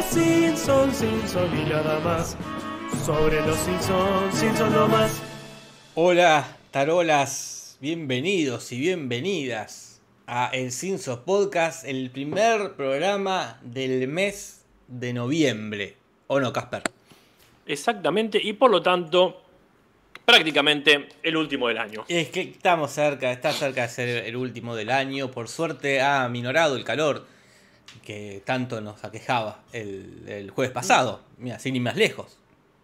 los Simpsons, Simpsons y nada más. Sobre los Simpsons, Simpsons no más. Hola, tarolas, bienvenidos y bienvenidas a El Simpsons Podcast, el primer programa del mes de noviembre. ¿O no, Casper? Exactamente, y por lo tanto, prácticamente el último del año. Es que estamos cerca, está cerca de ser el último del año. Por suerte ha minorado el calor que tanto nos aquejaba el, el jueves pasado. Mira, sin ir más lejos.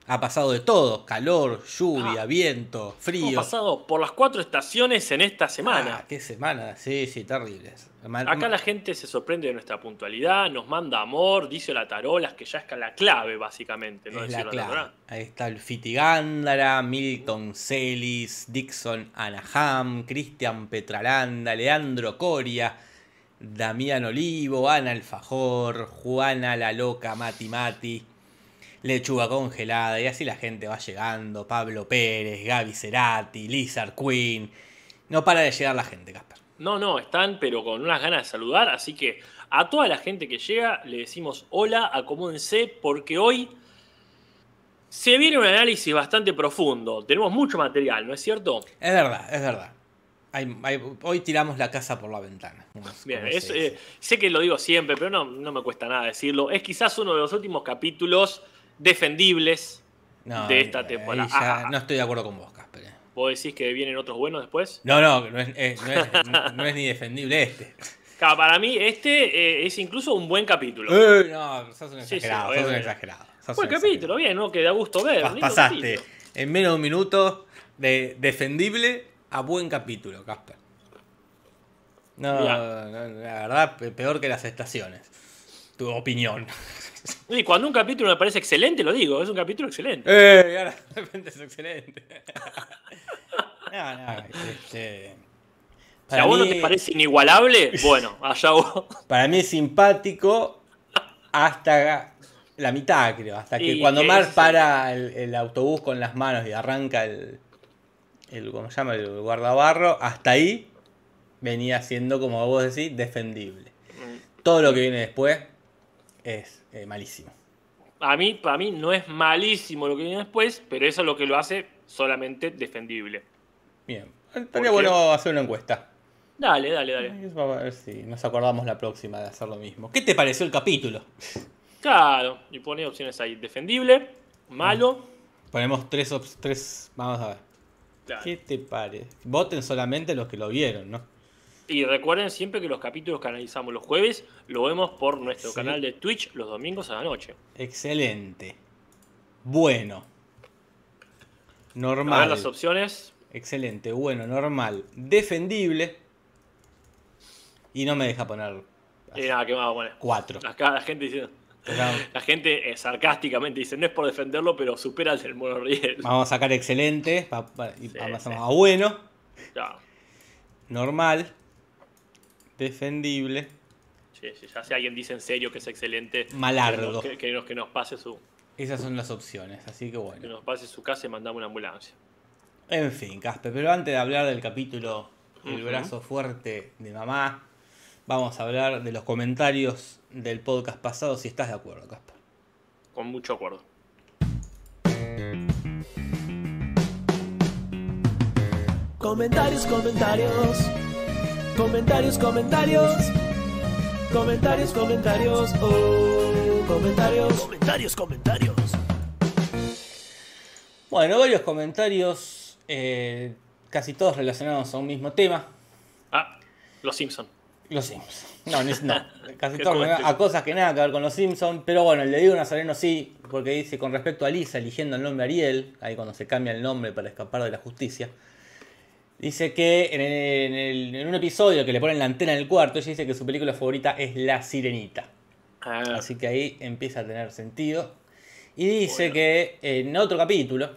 Ha pasado de todo: calor, lluvia, Ah. viento, frío. pasado por las cuatro estaciones en esta semana. Ah, qué semana, sí, sí, terribles. Acá la gente se sorprende de nuestra puntualidad, nos manda amor, dice la tarolas, que ya es la clave, básicamente. ¿no? es la clave. Ahí está el Fiti Gándara, Milton Celis, Dixon Anaham, Cristian Petralanda, Leandro Coria, Damián Olivo, Ana Alfajor, Juana la Loca, Mati Mati, Lechuga Congelada, y así la gente va llegando. Pablo Pérez, Gaby Cerati, Lizard Queen. No para de llegar la gente, Casper. No, no, están, pero con unas ganas de saludar. Así que a toda la gente que llega le decimos hola, acomódense, porque hoy se viene un análisis bastante profundo. Tenemos mucho material, ¿no es cierto? Es verdad, es verdad. Hay- hay- hoy tiramos la casa por la ventana. Bien, es, eh, sé que lo digo siempre, pero no, no me cuesta nada decirlo. Es quizás uno de los últimos capítulos defendibles. No, de esta ahí temporada. ya Ah. no estoy de acuerdo con vos, Casper. eh. ¿Vos decís que vienen otros buenos después? No, no, no es, eh, no es- no es ni defendible este. Claro, para mí este eh, es incluso un buen capítulo. Eh, no, sos un Sí, sí, exagerado, sos un exagerado. sos buen un capítulo, bien, ¿no? Que da gusto ver. pasaste capítulo. en menos de un minuto de defendible a buen capítulo, Casper. No, no, la verdad, pe- peor que las estaciones. Tu opinión. Y cuando un capítulo me parece excelente, lo digo, es un capítulo excelente. Eh, ahora de repente es excelente. no, no, este. si a vos no te parece inigualable, bueno, allá vos. Para mí es simpático hasta la mitad, creo. Hasta que Y cuando Mar para el, el autobús con las manos y arranca el, el. ¿Cómo se llama? El guardabarro. Hasta ahí venía siendo, como vos decís, defendible. Todo lo que viene después es eh, malísimo. A mí, para mí no es malísimo lo que viene después, pero eso es lo que lo hace solamente defendible. Bien. Estaría bueno hacer una encuesta. Dale, dale, dale. A ver si nos acordamos la próxima de hacer lo mismo. ¿Qué te pareció el capítulo? Claro, y pone opciones ahí. Defendible, malo. Ponemos tres, tres. Vamos a ver. Claro. ¿Qué te parece? Voten solamente los que lo vieron, ¿no? Y recuerden siempre que los capítulos que analizamos los jueves lo vemos por nuestro Sí. canal de Twitch los domingos a la noche. Excelente. Bueno. A ver Normal. las opciones. Excelente, bueno, normal. Defendible. Y no me deja poner Y nada, ¿qué más? Bueno, cuatro. acá la gente La gente eh, sarcásticamente dice, no es por defenderlo, pero supera el del monorriel. Vamos a sacar excelente. pa- pa- y Sí, pasamos sí. a bueno. Ya, Normal. Defendible. sí, ya si alguien dice en serio que es excelente, Malardo. Que, que nos, que nos pase su, Esas son las opciones, así que que bueno. nos pase su casa y mandamos una ambulancia. En fin, Casper, pero antes de hablar del capítulo El Ujú. brazo fuerte de mamá, vamos a hablar de los comentarios del podcast pasado, si estás de acuerdo, Casper. Con mucho acuerdo. Comentarios, comentarios. Comentarios, comentarios. Comentarios, comentarios. Oh, comentarios. Comentarios, comentarios. Bueno, varios comentarios, eh, casi todos relacionados a un mismo tema. Ah, Los Simpsons. Los Simpsons. No, no. Casi todos comentario. a cosas que nada que ver con los Simpsons. Pero bueno, el de Diego Nazareno sí, porque dice con respecto a Lisa eligiendo el nombre Ariel, ahí cuando se cambia el nombre para escapar de la justicia. Dice que en, el- en el- en un episodio que le ponen la antena en el cuarto, ella dice que su película favorita es La Sirenita. Ah, Así que ahí empieza a tener sentido. Y dice Bueno. que en otro capítulo,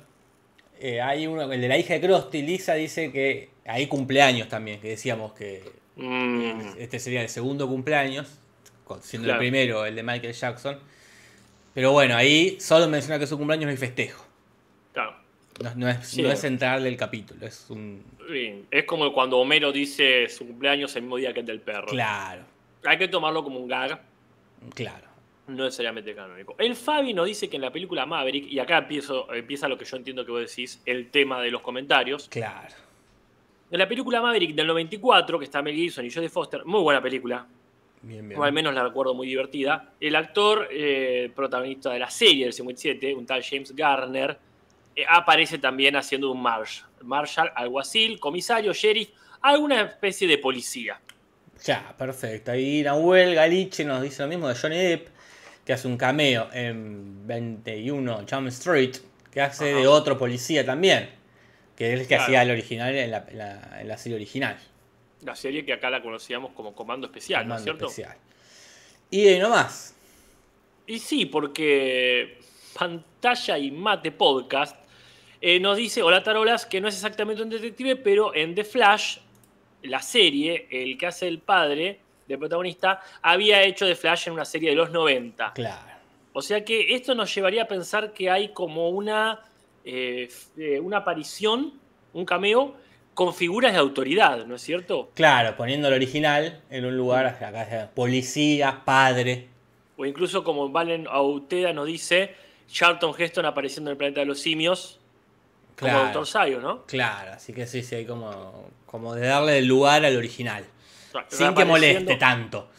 eh, hay uno, el de la hija de Krusty, Lisa dice que hay cumpleaños también, que decíamos que mm, este sería el segundo cumpleaños, siendo Claro. el primero el de Michael Jackson. Pero bueno, ahí solo menciona que su cumpleaños no hay festejo. claro. No, no es, Sí. no es central del capítulo, es un... Bien, Es como cuando Homero dice su cumpleaños el mismo día que el del perro. Claro, Hay que tomarlo como un gag. claro. no necesariamente canónico. El Fabi nos dice que en la película Maverick, y acá empiezo, empieza lo que yo entiendo que vos decís, el tema de los comentarios. Claro. En la película Maverick del 94, que está Mel Gibson y Jodie Foster, muy buena película, Bien, bien. o al menos la recuerdo muy divertida. El actor eh, protagonista de la serie del 57, un tal James Garner, eh, aparece también haciendo un marsh, marshal, alguacil, comisario, sheriff, alguna especie de policía. Ya, perfecto. Ahí Nahuel Galiche nos dice lo mismo de Johnny Depp, que hace un cameo en 21 Jump Street, que hace Ajá. de otro policía también, que es el que Claro. hacía el original en la, en la- en la serie original. La serie que acá la conocíamos como Comando Especial, ¿no es Comando cierto? especial. Y de ahí nomás. Y sí, porque Pantalla y Mate Podcast eh, nos dice, hola Tarolas, que no es exactamente un detective, pero en The Flash, la serie, el que hace el padre del protagonista, había hecho The Flash en una serie de los 90. Claro. O sea que esto nos llevaría a pensar que hay como una, eh, eh, una aparición, un cameo, con figuras de autoridad, ¿no es cierto? Claro, poniendo el original en un lugar, acá policía, padre. O incluso como Valen Auteda nos dice, Charlton Heston apareciendo en el planeta de los simios, como. Doctor Sayo, ¿no? Claro, así que sí, sí, hay como, como de darle el lugar al original. Sin que moleste tanto.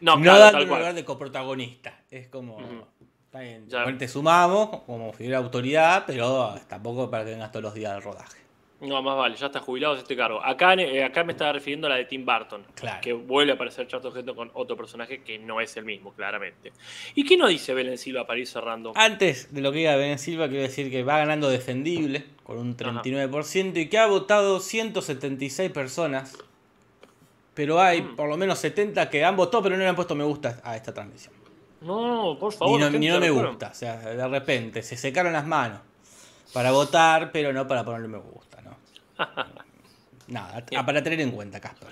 No, No, claro, darle el lugar de coprotagonista. Es como. Está bien. Igual te sumamos como figura de autoridad, pero tampoco para que vengas todos los días del rodaje. No, más vale, ya está jubilado de este cargo. Acá, eh, acá me estaba refiriendo a la de Tim Burton, Claro. que vuelve a aparecer Charlton Heston con otro personaje que no es el mismo, claramente. ¿Y qué nos dice Belén Silva para ir cerrando? Antes de lo que diga Ben Silva, quiero decir que va ganando defendible con un 39% y que ha votado 176 personas. Pero hay Mm. por lo menos 70 que han votado, pero no le han puesto me gusta a esta transmisión. No, por Ni favor. no, gente, ni no me gusta. O sea, de repente se secaron las manos para votar, pero no para ponerle me gusta, ¿no? Nada, Bien. para tener en cuenta, Casper.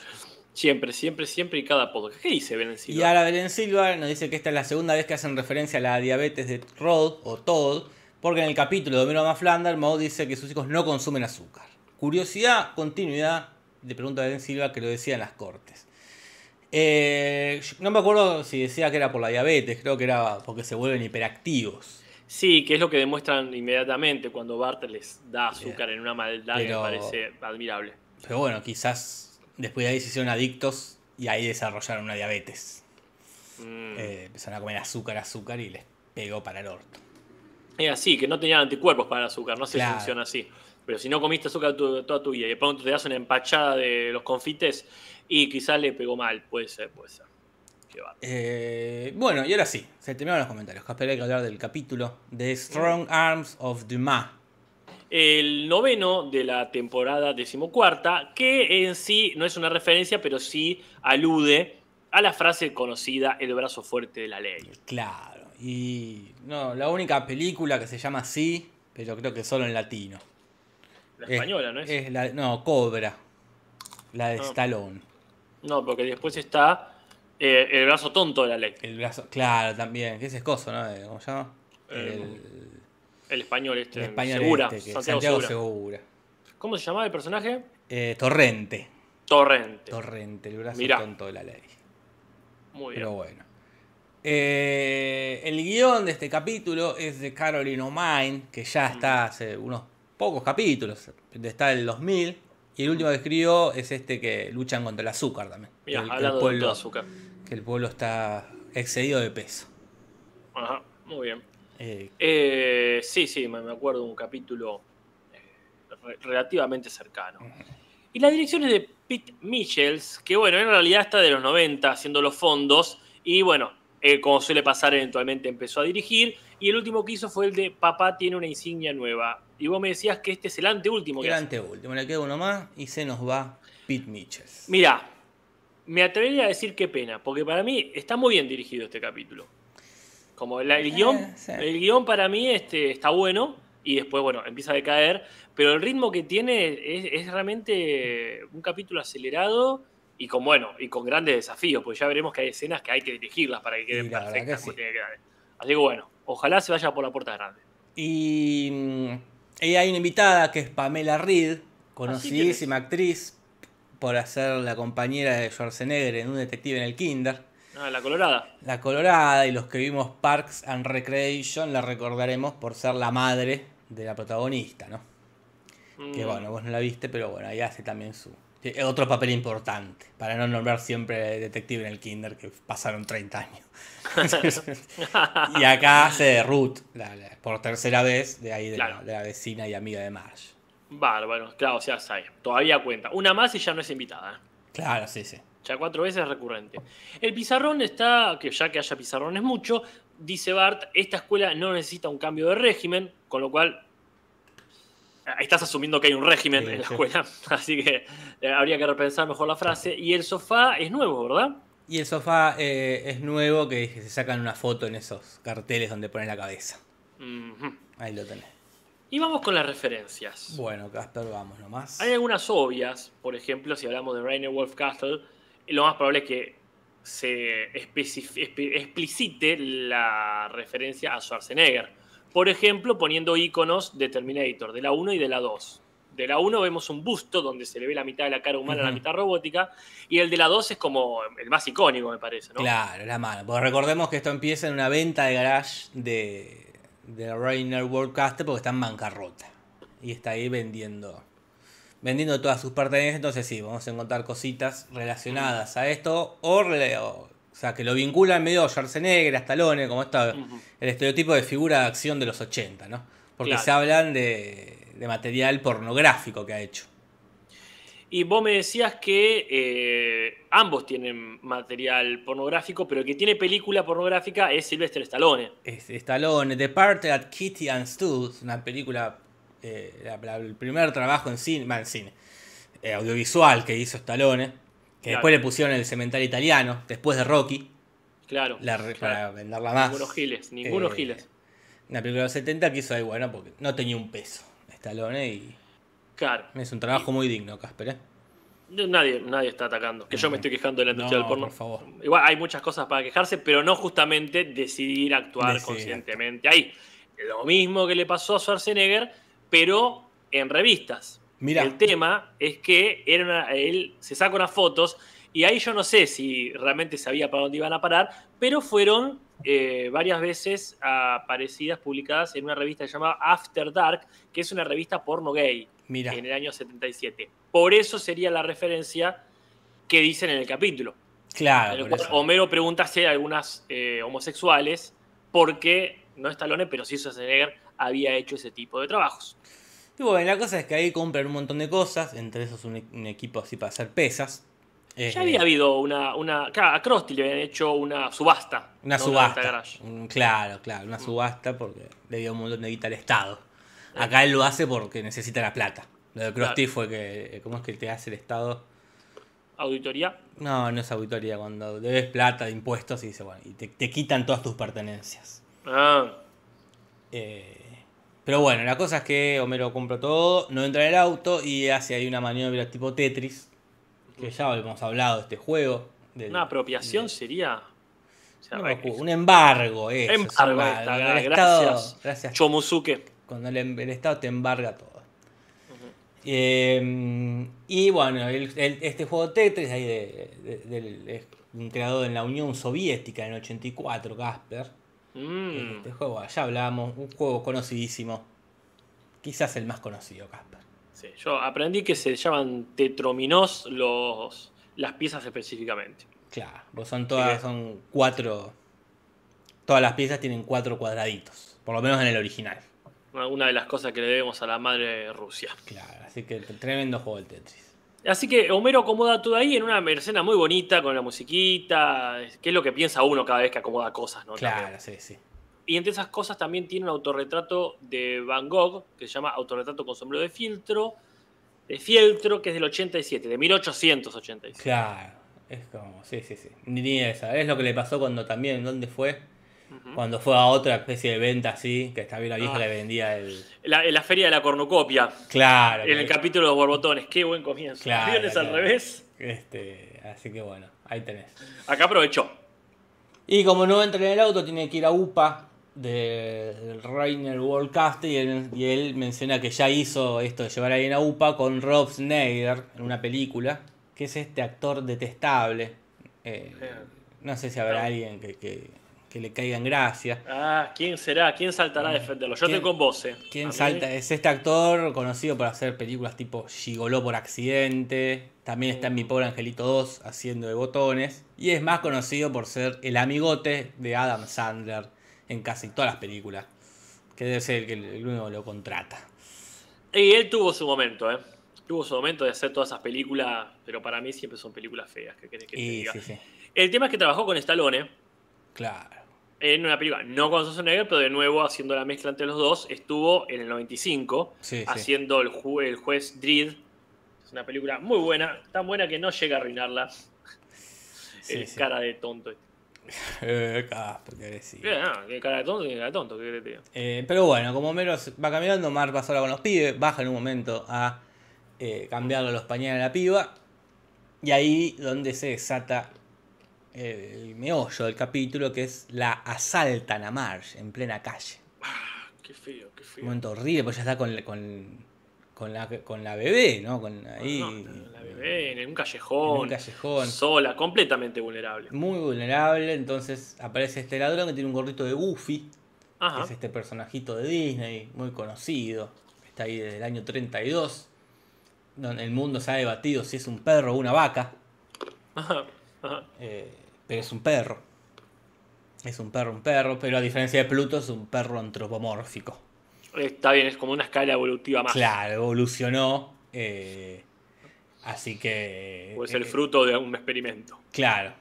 Siempre, siempre, siempre y cada podcast. ¿Qué dice Belén Y Silva? ahora Belén Silva nos dice que esta es la segunda vez que hacen referencia a la diabetes de Rod o Todd, porque en el capítulo de Homero Maflander, Moe dice que sus hijos no consumen azúcar. Curiosidad, continuidad, le pregunta a Belén Silva que lo decía en las cortes. Eh, no me acuerdo si decía que era por la diabetes, creo que era porque se vuelven hiperactivos. Sí, que es lo que demuestran inmediatamente cuando Bart les da azúcar en una maldad que Pero- me parece admirable. Pero bueno, quizás después de ahí se hicieron adictos y ahí desarrollaron una diabetes. Mm. Eh, empezaron a comer azúcar, azúcar y les pegó para el orto. Es así, que no tenían anticuerpos para el azúcar, no sé Claro. si funciona así. Pero si no comiste azúcar tu- toda tu vida y de pronto te das una empachada de los confites y quizás le pegó mal, puede ser, puede ser. Eh, bueno, y ahora sí, se terminaron los comentarios. Casper, hay que hablar del capítulo de Strong Arms of Dumas. El noveno de la temporada decimocuarta, que en sí no es una referencia, pero sí alude a la frase conocida, el brazo fuerte de la ley. Claro, y no, la única película que se llama así, pero creo que solo en latino. La española, ¿no es? la, no, Cobra, la de Ah. Stallone. No, porque después está eh, el brazo tonto de la ley. El brazo, claro, también, que ese es coso, ¿no? Eh, ¿Cómo se llama? Eh, el, El español este. el español Segura, este, Santiago, Santiago Segura. Segura. ¿Cómo se llamaba el personaje? Eh, Torrente. Torrente. Torrente, el brazo Mirá. tonto de la ley. Muy bien. Pero bueno. Eh, el guion de este capítulo es de Caroline O'Mine, que ya está hace unos pocos capítulos, está del 2000. Y el último que escribió es este que luchan contra el azúcar también. Que, el- el de pueblo, todo azúcar. que el pueblo está excedido de peso. Ajá, muy bien. Eh, Eh, sí, sí, me acuerdo de un capítulo eh, re- relativamente cercano. Y la dirección es de Pete Michels, que bueno, en realidad está de los 90 haciendo los fondos. Y bueno, eh, como suele pasar, eventualmente empezó a dirigir. Y el último que hizo fue el de Papá tiene una insignia nueva. Y vos me decías que este es el anteúltimo que el hace. anteúltimo, le queda uno más y se nos va Pete Mitchells. Mirá, me atrevería a decir qué pena, porque para mí está muy bien dirigido este capítulo. Como la- el, guion, sí. el guion para mí este, está bueno y después, bueno, empieza a decaer, pero el ritmo que tiene es, es realmente un capítulo acelerado y con, bueno, y con grandes desafíos, porque ya veremos que hay escenas que hay que dirigirlas para que queden perfectas. que sí. Así que bueno, ojalá se vaya por la puerta grande. Y ella hay una invitada que es Pamela Reed, conocidísima actriz por hacer la compañera de Schwarzenegger en un detective en el Kinder. Ah, la colorada. La Colorada y los que vimos Parks and Recreation la recordaremos por ser la madre de la protagonista, ¿no? Que Mm, bueno, vos no la viste, pero bueno, ahí hace también su... Otro papel importante, para no nombrar siempre detective en el kinder, que pasaron 30 años. y acá hace de Ruth, la- la- por tercera vez, de ahí de, la, Claro. de la vecina y amiga de Marge. Bárbaro, claro, o sea, sabe, todavía cuenta. Una más y ya no es invitada. ¿eh? Claro, sí, sí. Ya cuatro veces es recurrente. El pizarrón está, que ya que haya pizarrón es mucho, dice Bart, esta escuela no necesita un cambio de régimen, con lo cual estás asumiendo que hay un régimen Sí, en la sí. escuela, así que eh, habría que repensar mejor la frase. Y el sofá es nuevo, ¿verdad? Y el sofá eh, es nuevo, que se sacan una foto en esos carteles donde ponen la cabeza. Ahí lo tenés. Y vamos con las referencias. Bueno, Casper, vamos nomás. Hay algunas obvias, por ejemplo, si hablamos de Rainer Wolf Castle, lo más probable es que se explicite la referencia a Schwarzenegger. Por ejemplo, poniendo iconos de Terminator, de la 1 y de la 2. De la 1 vemos un busto donde se le ve la mitad de la cara humana, la mitad robótica, y el de la 2 es como el más icónico, me parece, ¿no? Claro, la mano. Porque recordemos que esto empieza en una venta de garage de, de Rainer Worldcaster porque está en bancarrota. Y está ahí vendiendo. Vendiendo todas sus pertenencias. Entonces sí, vamos a encontrar cositas relacionadas a esto. O, o, o sea, que lo vinculan medio a Schwarzenegger, a Stallone, como está Ujú. el estereotipo de figura de acción de los 80, ¿no? Porque Claro. se hablan de, de material pornográfico que ha hecho. Y vos me decías que eh, ambos tienen material pornográfico, pero el que tiene película pornográfica es Sylvester Stallone. Es Stallone, The Party at Kitty and Stu, una película, eh, la- la- el primer trabajo en cine, en cine eh, audiovisual que hizo Stallone, que Claro. después le pusieron el cementerio italiano, después de Rocky, Claro. la re- claro. para venderla más. Ninguno giles, ninguno Eh, giles. Una película de los 70 que hizo ahí, bueno, porque no tenía un peso Stallone y Claro. es un trabajo muy digno, Casper. ¿eh? Nadie, nadie está atacando. Que yo me estoy quejando de la industria No, del porno. por favor. Igual hay muchas cosas para quejarse, pero no justamente decidir actuar conscientemente ahí. Lo mismo que le pasó a Schwarzenegger, pero en revistas. Mira. El tema es que era una- él se saca unas fotos y ahí yo no sé si realmente sabía para dónde iban a parar, pero fueron eh, varias veces aparecidas, publicadas en una revista que se llama After Dark, que es una revista porno gay Mira, en el año 77. Por eso sería la referencia que dicen en el capítulo. claro, En el. Homero pregunta si hay algunas eh, homosexuales, porque no es Talone, pero sí Schwarzenegger había hecho ese tipo de trabajos. Y bueno, la cosa es que ahí compran un montón de cosas, entre esos un, un equipo así para hacer pesas. Eh, Ya había habido una, una. Claro, a Krusty le habían hecho una subasta. Una ¿no? subasta. claro, claro, una subasta porque le dio un montón de guita al Estado. Acá él lo hace porque necesita la plata. Lo de Krusty Claro. fue que, ¿cómo es que te hace el Estado? Auditoría. No, no es auditoría, cuando debes plata de impuestos y dice, bueno, y te, te quitan todas tus pertenencias. Ah, Eh, pero bueno, la cosa es que Homero compra todo, no entra en el auto y hace ahí una maniobra tipo Tetris, que ya hemos hablado de este juego. del- una apropiación sería. o sea, No un embargo, eso. es Embargo, ahí embargo. está, gracias. Gracias. Chomusuke. Cuando el, el Estado te embarga todo. Eh, y bueno, el- el- este juego Tetris ahí de, de- es un creado en la Unión Soviética en el 84, Casper. Mm, Este juego, ya hablamos, un juego conocidísimo. Quizás el más conocido, Casper. sí, yo aprendí que se llaman tetrominos los, las piezas específicamente. Claro, pues son todas, Sí. son cuatro. Todas las piezas tienen cuatro cuadraditos. Por lo menos en el original. Una de las cosas que le debemos a la madre Rusia. Claro, así que tremendo juego el Tetris. Así que Homero acomoda todo ahí en una escena muy bonita, con la musiquita, que es lo que piensa uno cada vez que acomoda cosas, ¿no? Claro, sí, sí. Y entre esas cosas también tiene un autorretrato de Van Gogh, que se llama Autorretrato con sombrero de fieltro, de fieltro, que es del 87, de 1887. Claro, es como, sí, sí, sí. Ni ni esa. Es lo que le pasó cuando también, ¿dónde fue? Cuando fue a otra especie de venta así, que estaba bien la vieja Ah. le vendía el. En la, la feria de la cornucopia, Claro. en el capítulo de los borbotones. Qué buen comienzo. Claro, Aviones al revés. Este, así que bueno, ahí tenés. Acá aprovechó. Y como no entra en el auto, tiene que ir a UPA de- del Rainer Worldcast y él, y él menciona que ya hizo esto de llevar a alguien a UPA con Rob Schneider en una película, que es este actor detestable. Eh, Eh. No sé si habrá alguien que, que- que le caiga en gracia. Ah, ¿quién será? ¿Quién saltará a defenderlo? Yo ¿Quién- estoy con vos, eh. ¿Quién salta? Es este actor conocido por hacer películas tipo Gigoló por accidente. También está en Mi Pobre Angelito 2 haciendo de botones. Y es más conocido por ser el amigote de Adam Sandler en casi todas las películas. Que debe ser el que el único lo contrata. Y él tuvo su momento, ¿eh? Tuvo su momento de hacer todas esas películas, pero para mí siempre son películas feas, ¿qué querés que te Y diga? sí, sí. El tema es que trabajó con Stallone Claro. En una película, no con Schwarzenegger, pero de nuevo haciendo la mezcla entre los dos, estuvo en el 95 Sí, sí. haciendo el, ju- el juez Dredd. Es una película muy buena, tan buena que no llega a arruinarla. Sí, el sí. cara de tonto. Eh, Casper, agresivo. Eh, no, cara de tonto, qué cara de tonto, ¿qué querés que? Eh, pero bueno, como Homero se va caminando, Mar va sola con los pibes, baja en un momento a eh, cambiarle los pañales a la piba. Y ahí donde se desata el meollo del capítulo, que es la asaltan a Marge en plena calle. Qué feo, qué Un feo. momento horrible, pues ya está con, con, con, la, con la bebé, ¿no? Con ahí. No, la bebé en un en callejón, un callejón. sola, completamente vulnerable. Muy vulnerable, entonces aparece este ladrón que tiene un gorrito de Goofy, que es este personajito de Disney, muy conocido, está ahí desde el año 32, donde el mundo se ha debatido si es un perro o una vaca, Ajá. Ajá. eh, pero es un perro. Es un perro, un perro, pero a diferencia de Pluto es un perro antropomórfico. Está bien, es como una escala evolutiva más. Claro, evolucionó, eh, así que... O es el fruto de un experimento. Claro.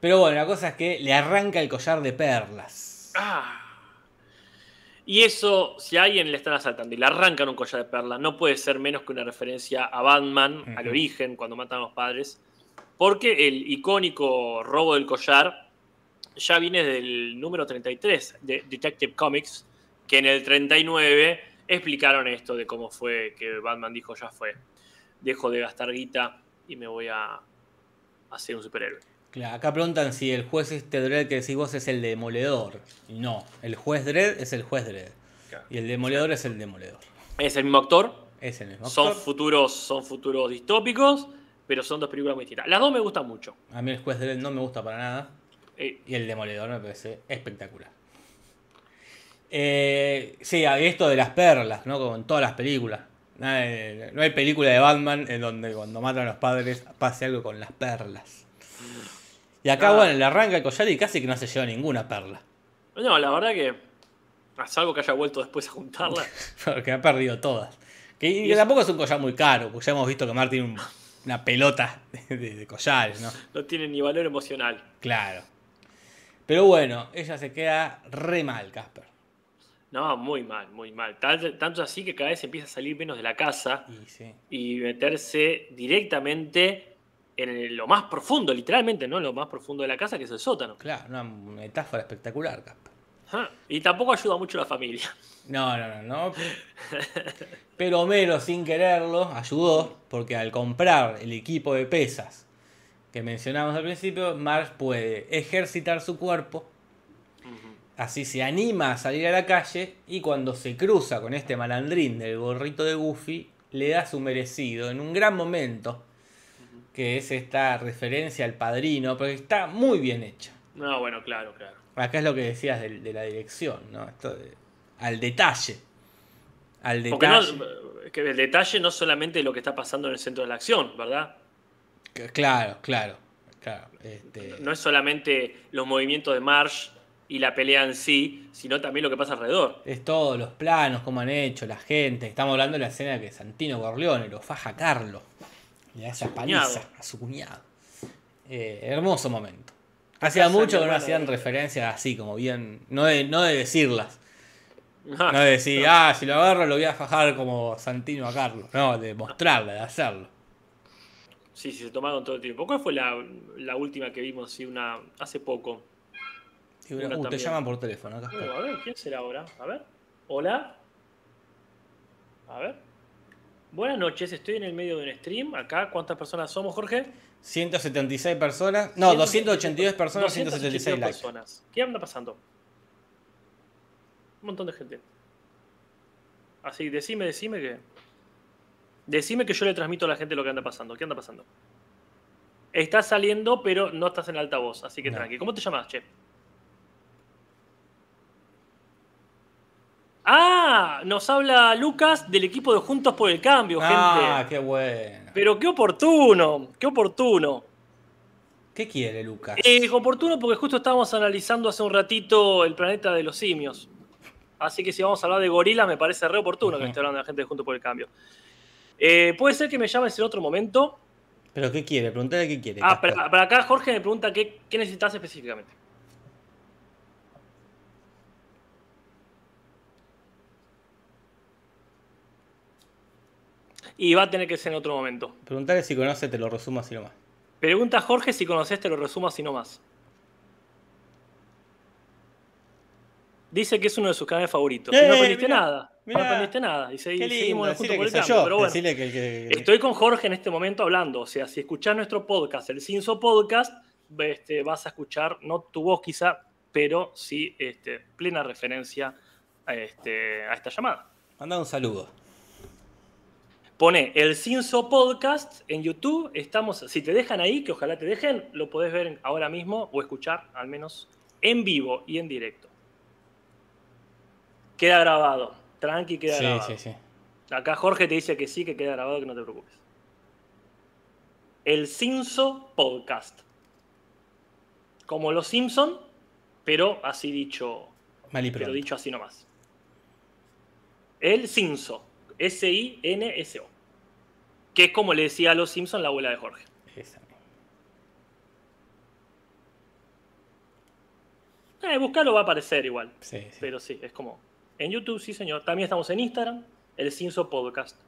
Pero bueno, la cosa es que le arranca el collar de perlas. Ah. Y eso, si a alguien le están asaltando y le arrancan un collar de perla, no puede ser menos que una referencia a Batman, al origen, cuando matan a los padres. Porque el icónico robo del collar ya viene del número 33 de Detective Comics, que en el 39 explicaron esto de cómo fue que Batman dijo ya fue. Dejo de gastar guita y me voy a hacer un superhéroe. Claro, acá preguntan si el juez este Dredd que decís vos es el demoledor. No, el juez Dredd es el juez Dredd. Y el demoledor es el demoledor. Es el mismo actor, Es el mismo son actor. futuros, son futuros distópicos, pero son dos películas muy distintas. Las dos me gustan mucho. A mí el juez Dredd no me gusta para nada. Eh, Y el demoledor me parece espectacular. Eh, sí, esto de las perlas, ¿no? Como en todas las películas. De- No hay película de Batman en donde cuando matan a los padres pase algo con las perlas. Y acá, Ah. bueno, le arranca el collar y casi que no se lleva ninguna perla. no, la verdad que, salvo que haya vuelto después a juntarla, Porque ha perdido todas. Que, y Y tampoco es un collar muy caro, porque ya hemos visto que Mar tiene un- una pelota de, collares, ¿no? no tiene ni valor emocional. Claro. Pero bueno, ella se queda re mal, Casper. No, muy mal, muy mal. Tanto así que cada vez empieza a salir menos de la casa Y sí. y meterse directamente en lo más profundo, literalmente, ¿no? Lo más profundo de la casa, que es el sótano. Claro, una metáfora espectacular, Casper. Y tampoco ayuda mucho la familia. No, no, no, no. Pero Homero, sin quererlo, ayudó, porque al comprar el equipo de pesas que mencionamos al principio, Marge puede ejercitar su cuerpo, así se anima a salir a la calle, y cuando se cruza con este malandrín del gorrito de Goofy, le da su merecido en un gran momento, que es esta referencia al padrino, porque está muy bien hecha. No, bueno, claro, claro. Acá es lo que decías de, de la dirección, ¿no? Esto de- al detalle. Al no, detalle. que el detalle no solamente lo que está pasando en el centro de la acción, ¿verdad? Claro, claro. claro este, No es solamente los movimientos de Marsh y la pelea en sí, sino también lo que pasa alrededor. Es todos los planos, cómo han hecho, la gente. Estamos hablando de la escena que Santino Corleone lo faja a Carlo. Le da esa paliza a su cuñado. Eh, hermoso momento. Hacía mucho que no hacían referencias así, como bien. No de, no de decirlas. Ah, No de decir, ah, si lo agarro lo voy a fajar como Santino a Carlos. No, de mostrarla, de hacerlo. Sí, sí, se tomaron todo el tiempo. ¿Cuál fue la, la última que vimos? Sí, una, hace poco. Una uh, te llaman por teléfono acá. Uh, está. a ver, ¿quién será ahora? A ver. Hola. A ver. Buenas noches, estoy en el medio de un stream. Acá, ¿cuántas personas somos, Jorge? 176 personas. No, 182 282 personas, 282 176 likes. personas. ¿Qué anda pasando? Un montón de gente. Así, decime, decime que. Decime que yo le transmito a la gente lo que anda pasando. ¿Qué anda pasando? Estás saliendo, pero no estás en altavoz, así que No. tranqui. ¿Cómo te llamas, che? Ah, nos habla Lucas del equipo de Juntos por el Cambio, Ah, gente. qué bueno. Pero qué oportuno, qué oportuno. ¿Qué quiere Lucas? Eh, oportuno porque justo estábamos analizando hace un ratito el planeta de los simios. Así que si vamos a hablar de gorilas, me parece re oportuno que esté hablando la gente de Juntos por el Cambio. Eh, Puede ser que me llames en otro momento. ¿Pero qué quiere? Preguntale qué quiere. Ah, para, para acá Jorge me pregunta qué, qué necesitas específicamente. Y va a tener que ser en otro momento. Preguntale si conoce, te lo resumo así nomás. Pregunta a Jorge si conoces, te lo resumo así nomás. Dice que es uno de sus canales favoritos. Y Eh, no aprendiste mirá, nada. mirá. no aprendiste nada. Y, segui- seguimos juntos por el cambio. yo. Pero bueno, Decirle que, que- que- estoy con Jorge en este momento hablando. O sea, si escuchás nuestro podcast, el Cinso Podcast, este, vas a escuchar, no tu voz quizá, pero sí este, plena referencia a, este, a esta llamada. Manda un saludo. Pone el Cinso Podcast en YouTube. Estamos, si te dejan ahí, que ojalá te dejen, lo podés ver ahora mismo o escuchar al menos en vivo y en directo. Queda grabado. Tranqui, queda Sí, grabado. sí, sí. Acá Jorge te dice que sí, que queda grabado, que no te preocupes. El Cinso Podcast. Como los Simpson, pero así dicho, Mal y pero dicho así nomás. El Cinso. S-I-N-S-O. Que es como le decía a los Simpson la abuela de Jorge. Esa. Eh, buscarlo va a aparecer igual. Sí, sí. Pero sí, es como. En YouTube, sí, señor. También estamos en Instagram, el Cinso Podcast.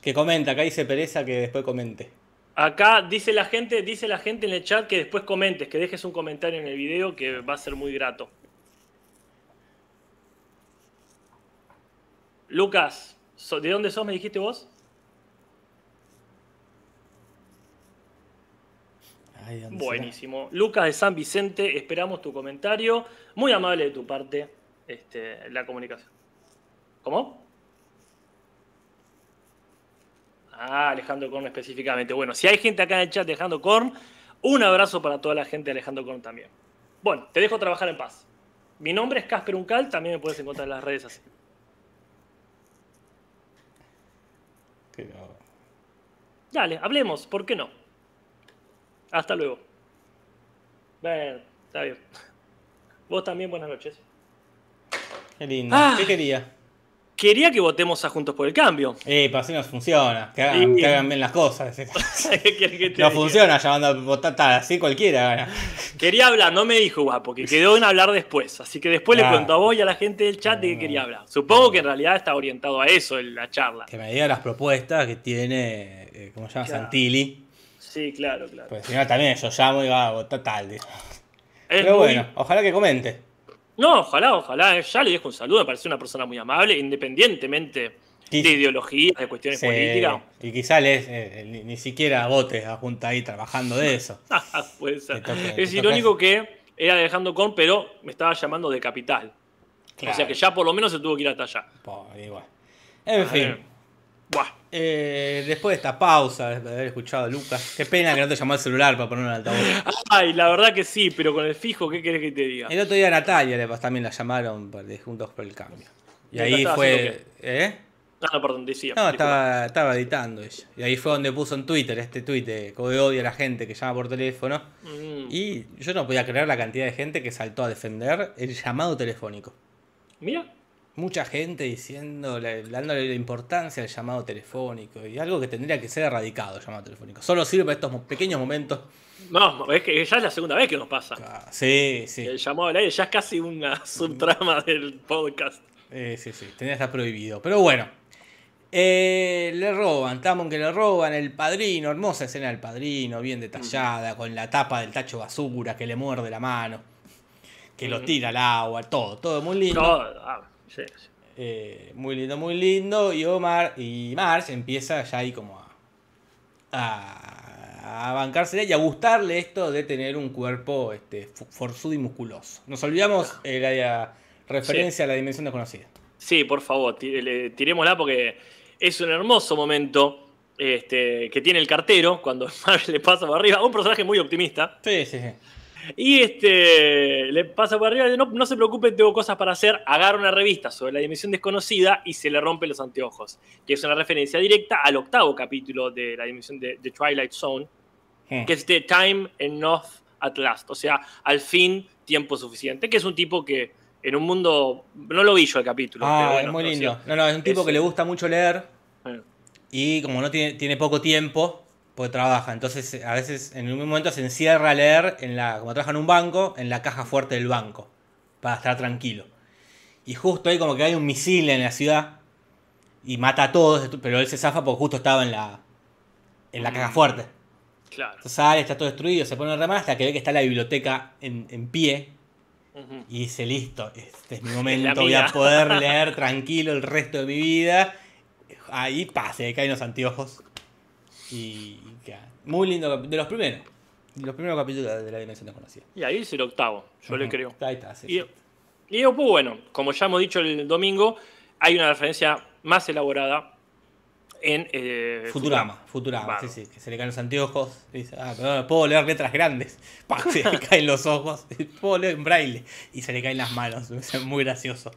Que comenta, acá dice Pereza que después comente. Acá dice la gente, dice la gente en el chat que después comentes, que dejes un comentario en el video que va a ser muy grato. Lucas, ¿de dónde sos? Me dijiste vos. Ay, ¿dónde será? Buenísimo. Lucas de San Vicente, esperamos tu comentario. Muy amable de tu parte, este, la comunicación. ¿Cómo? Ah, Alejandro Korn específicamente. Bueno, si hay gente acá en el chat de Alejandro Korn, un abrazo para toda la gente de Alejandro Korn también. Bueno, te dejo trabajar en paz. Mi nombre es Casper Uncal, también me puedes encontrar en las redes así. Que. Dale, hablemos, ¿por qué no? Hasta luego. Bueno, está bien. Vos también, buenas noches. Qué lindo. Ah. ¿Qué quería? Quería que votemos a Juntos por el Cambio. Eh, para así no funciona. Que hagan, Y- que hagan bien las cosas. ¿Qué querés que No funciona llamando a votar tal, así cualquiera gana. Quería hablar, no me dijo guapo, que quedó en hablar después. Así que después le cuento a vos y a la gente del chat de que quería hablar. Supongo que en realidad está orientado a eso en la charla. Que me diga las propuestas que tiene, eh, ¿cómo se llama? Claro. Santilli. Sí, claro, claro. Pues si no, también yo llamo y va a votar tal. Es Pero muy- bueno, ojalá que comente. No, ojalá, ojalá. Ya le dejo un saludo, me parece una persona muy amable, independientemente de ideologías, de cuestiones Sí, políticas. y quizá les, eh, ni, ni siquiera votes a junta ahí trabajando de eso. Puede ser. Es irónico que era Alejandro Con, pero me estaba llamando de capital. O sea que ya por lo menos se tuvo que ir hasta allá. Po, igual. En A fin. Buah. Eh, después de esta pausa, de haber escuchado a Lucas, qué pena que no te llamó el celular para poner un altavoz. Ay, la verdad que sí, pero con el fijo, ¿qué querés que te diga? El otro día a Natalia le también la llamaron de Juntos por el Cambio. Y ¿Y ahí fue. ¿Eh? No, no, perdón, decía. No, estaba, estaba editando ella. Y ahí fue donde puso en Twitter este tweet de que odia a la gente que llama por teléfono. Mm. Y yo no podía creer la cantidad de gente que saltó a defender el llamado telefónico. Mira, Mucha gente diciendo, dándole la importancia al llamado telefónico y algo que tendría que ser erradicado el llamado telefónico. Solo sirve para estos pequeños momentos. no, es que ya es la segunda vez que nos pasa. Ah, Sí, sí. El llamado al aire ya es casi una subtrama del podcast. Eh, sí, sí, tenía que estar prohibido. Pero bueno, eh, le roban, Tamon que le roban, el padrino, hermosa escena del padrino, bien detallada, con la tapa del tacho basura que le muerde la mano, que lo Mm. tira al agua, todo, todo muy lindo. No, ah, sí, sí. Eh, muy lindo, muy lindo. Y Omar y Marge empieza ya ahí como a, a, a bancársela y a gustarle esto de tener un cuerpo este, forzudo y musculoso. Nos olvidamos eh, la referencia a la dimensión desconocida. Sí, por favor, tirémosla porque es un hermoso momento este, que tiene el cartero cuando Marge le pasa por arriba. Un personaje muy optimista. Sí, sí, sí. Y este, le pasa por arriba y dice, no, no se preocupe, tengo cosas para hacer. Agarra una revista sobre la dimensión desconocida y se le rompen los anteojos. Que es una referencia directa al octavo capítulo de la dimensión de, de Twilight Zone, Hmm. que es de Time Enough at Last. O sea, al fin, tiempo suficiente. Que es un tipo que en un mundo... No lo vi yo el capítulo. Ah, pero bueno, es muy lindo. No, no, es un tipo Es- que le gusta mucho leer Eh, y como no tiene, tiene poco tiempo, pues trabaja. Entonces, a veces en un momento se encierra a leer, en la, como trabaja en un banco, en la caja fuerte del banco, para estar tranquilo. Y justo ahí como que hay un misil en la ciudad y mata a todos, pero él se zafa porque justo estaba en la, en la caja Mm. fuerte. Claro. Entonces sale, está todo destruido, se pone remar hasta que ve que está la biblioteca en, en pie y dice, listo, este es mi momento, voy a mía". poder leer tranquilo el resto de mi vida. Ahí pasa, se le caen los anteojos. Y, y queda. Muy lindo, de los primeros. De los primeros capítulos de la Dimensión Desconocida. Y ahí es el octavo, yo le creo. Ahí está, sí, Y, bueno, como ya hemos dicho el domingo, hay una referencia más elaborada en eh, Futurama, Futurama, sí, sí, que se le caen los anteojos. y dice, ah, pero no, puedo leer letras grandes. Se le caen los ojos. Puedo leer en braille. Y se le caen las manos. Es muy gracioso.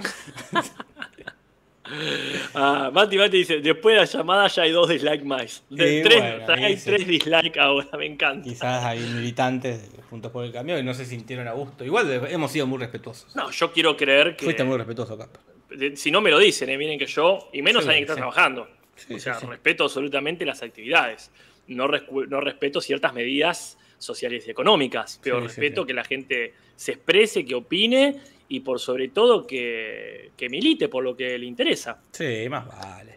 Ah, Mati Mati dice, después de la llamada ya hay dos dislike más. De Sí, tres, bueno, hay tres dislike ahora, me encanta. Quizás hay militantes juntos por el cambio y no se sintieron a gusto. Igual hemos sido muy respetuosos. No, yo quiero creer que... Fuiste muy respetuoso, Cap. Si no me lo dicen, eh, miren que yo, y menos Sí, alguien que está sí. trabajando. O sea, respeto absolutamente las actividades. No, no respeto ciertas medidas sociales y económicas, pero respeto que la gente se exprese, que opine y por sobre todo que, que milite por lo que le interesa. Sí, más vale.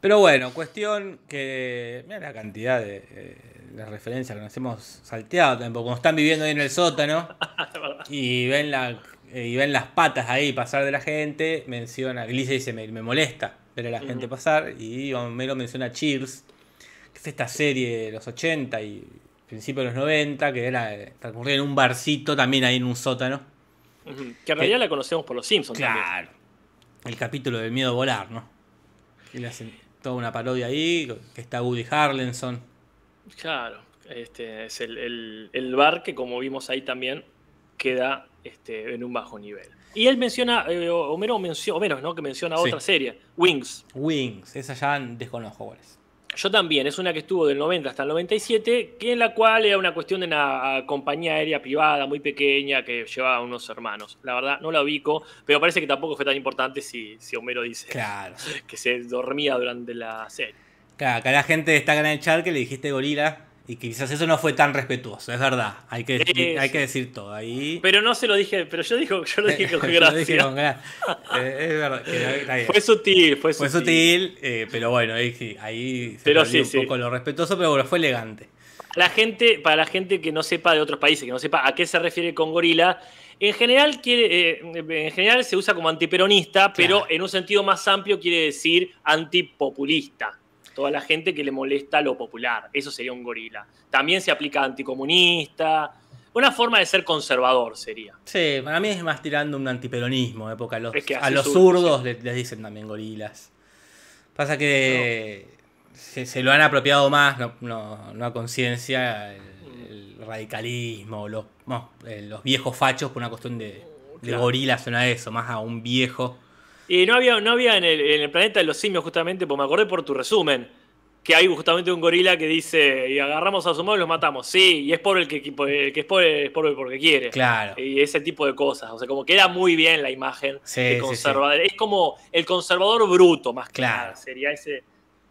Pero bueno, cuestión que. Mira la cantidad de, eh, de referencias que nos hemos salteado porque como están viviendo ahí en el sótano y ven, la, eh, y ven las patas ahí pasar de la gente, menciona. Galicia dice: me, me molesta ver a la gente pasar. Y Homero menciona Cheers, que es esta serie de los 80 y principios de los 90, que era eh, transcurría en un barcito también ahí en un sótano. Que en realidad la conocemos por los Simpsons también. Claro. El capítulo del miedo a volar, ¿no? Y le hacen toda una parodia ahí, que está Woody Harlenson. Claro, este es el, el- el bar que como vimos ahí también queda este, en un bajo nivel. Y él menciona, eh, Homero menciona, Homero, ¿no? Que menciona Sí. otra serie, Wings. Wings, esa ya desconozco cuál es. Yo también, es una que estuvo del 90 hasta el 97, que en la cual era una cuestión de una ah, compañía aérea privada muy pequeña que llevaba a unos hermanos. La verdad, no la ubico, pero parece que tampoco fue tan importante si, si Homero dice Claro. que se dormía durante la serie. Claro, acá la gente destaca en el chat que le dijiste gorila y quizás eso no fue tan respetuoso, es verdad. Hay que, hay que decir todo ahí. Pero no se lo dije, pero yo, digo, yo lo dije con Yo lo dije gracia. con gra- Eh, es verdad. que. Fue sutil, fue Fue sutil. sutil, eh, pero bueno, ahí, sí, ahí se Pero sí, un sí. poco lo respetuoso, pero bueno, fue elegante. La gente, para la gente que no sepa de otros países, que no sepa a qué se refiere con gorila, en general, quiere, eh, en general se usa como antiperonista, pero Claro. en un sentido más amplio quiere decir antipopulista. Toda la gente que le molesta lo popular, eso sería un gorila. También se aplica a anticomunista, una forma de ser conservador sería. Sí, para mí es más tirando un antiperonismo, eh, porque a los, Es que a así los surge, zurdos les, les dicen también gorilas. Pasa que se, se lo han apropiado más, no, no- no a conciencia, el, el radicalismo, los, eh, los viejos fachos por una cuestión de, de Claro. gorila suena a eso, más a un viejo. Y no había, no había en, el, en el planeta de los simios, justamente, pues me acordé por tu resumen, que hay justamente un gorila que dice, y agarramos a los humanos y los matamos. Sí, y es por el que, el que es pobre, es pobre porque quiere. Claro. Y ese tipo de cosas. O sea, como queda muy bien la imagen Sí, de sí, conservador. Es como el conservador bruto, más Claro. nada. Sería ese,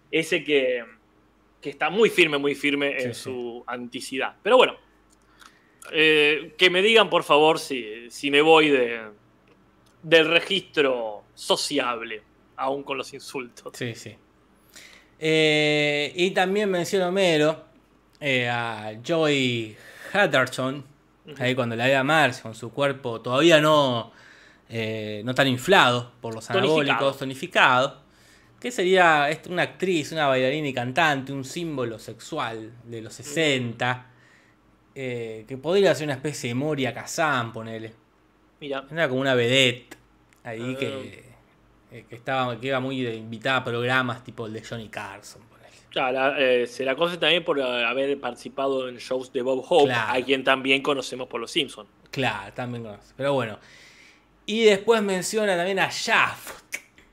ese que, que está muy firme, muy firme en su anticidad. Pero bueno, eh, que me digan, por favor, si, si me voy de, del registro sociable, aún con los insultos. Sí, sí. Eh, y también menciono Homero eh, a Joy Hatterson, ahí cuando la ve a Marge con su cuerpo todavía no, eh, no tan inflado por los Tonificado. anabólicos, tonificado, que sería est- una actriz, una bailarina y cantante, un símbolo sexual de los 60, eh, que podría ser una especie de Moria Kazan, ponele. Mira, Era como una vedette ahí Ah. que, eh, que estaba que iba muy de invitada a programas tipo el de Johnny Carson. la- eh, se la conoce también por eh, haber participado en shows de Bob Hope, Claro. a quien también conocemos por Los Simpsons. Claro, también conoce. Pero bueno. Y después menciona también a Shaft.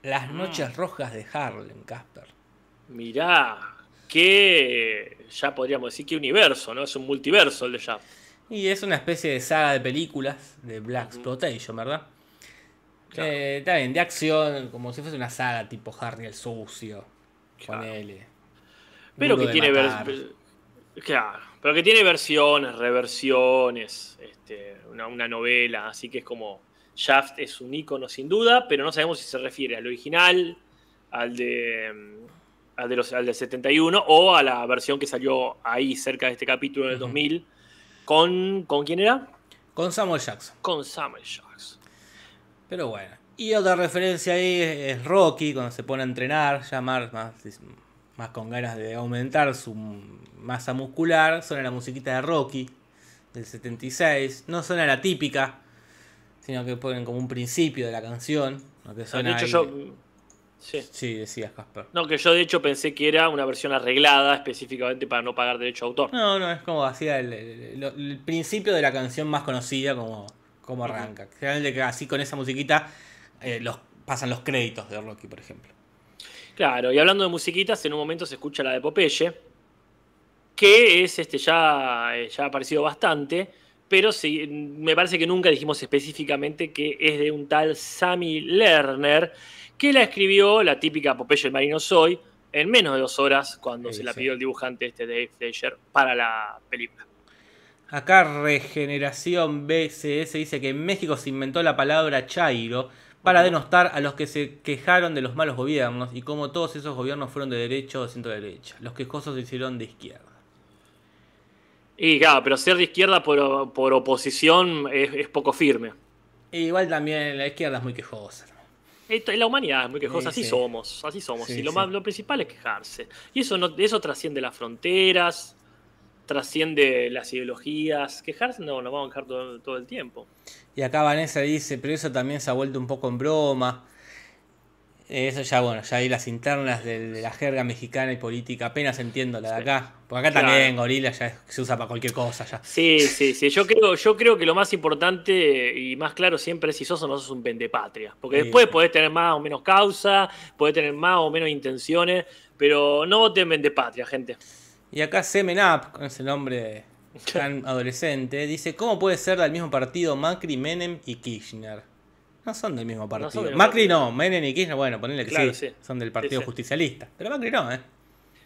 Las noches rojas de Harlem, Casper. Mirá, que ya podríamos decir que universo, ¿no? Es un multiverso el de Shaft. Y es una especie de saga de películas de Black Exploitation, ¿verdad? Claro. Eh, está bien, de acción, como si fuese una saga tipo Harry el Sucio. Claro. Ponele. Pero Duro que tiene matar. ver- claro, pero que tiene versiones, reversiones, este, una, una novela, así que es como Shaft es un icono sin duda, pero no sabemos si se refiere al original, al de mm, al de los al del 71 o a la versión que salió ahí cerca de este capítulo del Ujú. 2000 con con quién era? Con Samuel Jackson. Con Samuel Jackson. Pero bueno. Y otra referencia ahí es Rocky, cuando se pone a entrenar, ya más, más, más con ganas de aumentar su masa muscular. Suena la musiquita de Rocky del 76. No suena la típica, sino que ponen como un principio de la canción. Lo que Ah, suena de hecho ahí- yo sí. Sí, decías Casper. No, que yo de hecho pensé que era una versión arreglada específicamente para no pagar derecho a autor. No, no, es como hacía el, el- el- el principio de la canción más conocida, como, como arranca. Generalmente que así con esa musiquita eh, los, pasan los créditos de Rocky, por ejemplo. Claro, y hablando de musiquitas, en un momento se escucha la de Popeye, que es este ya, eh, ya ha aparecido bastante, pero sí, me parece que nunca dijimos específicamente que es de un tal Sammy Lerner, que la escribió la típica Popeye el Marino Soy en menos de dos horas cuando Sí, se la sí. pidió el dibujante este Dave Fleischer para la película. Acá Regeneración BCS dice que en México se inventó la palabra chairo para denostar a los que se quejaron de los malos gobiernos y como todos esos gobiernos fueron de derecha o de centro derecha. Los quejosos se hicieron de izquierda. Y claro, pero ser de izquierda por, por oposición es, es poco firme. E igual también la izquierda es muy quejosa. Esto, la humanidad es muy quejosa, Sí, así sí. somos, así somos. Sí, y lo, sí. más, lo principal es quejarse. Y eso, no, eso trasciende las fronteras, trasciende las ideologías. Quejarse no, nos vamos a quejar todo, todo el tiempo. Y acá Vanessa dice, pero eso también se ha vuelto un poco en broma. Eh, Eso ya, bueno, ya hay las internas de, de la jerga mexicana y política, apenas entiendo la de acá. Porque acá Claro. también gorila ya se usa para cualquier cosa ya. Sí, sí, sí. Yo creo, yo creo que lo más importante y más claro siempre es si sos o no sos un pendepatria. Porque Sí. después podés tener más o menos causa, podés tener más o menos intenciones, pero no voten pendepatria, gente. Y acá Semen Up, con ese nombre tan adolescente, dice, ¿cómo puede ser del mismo partido Macri, Menem y Kirchner? No son del mismo partido. son del mismo Macri partido. no, Menem y Kirchner, bueno, ponele que Claro, sí, sí. son del Partido Sí. Justicialista. Pero Macri no, ¿eh?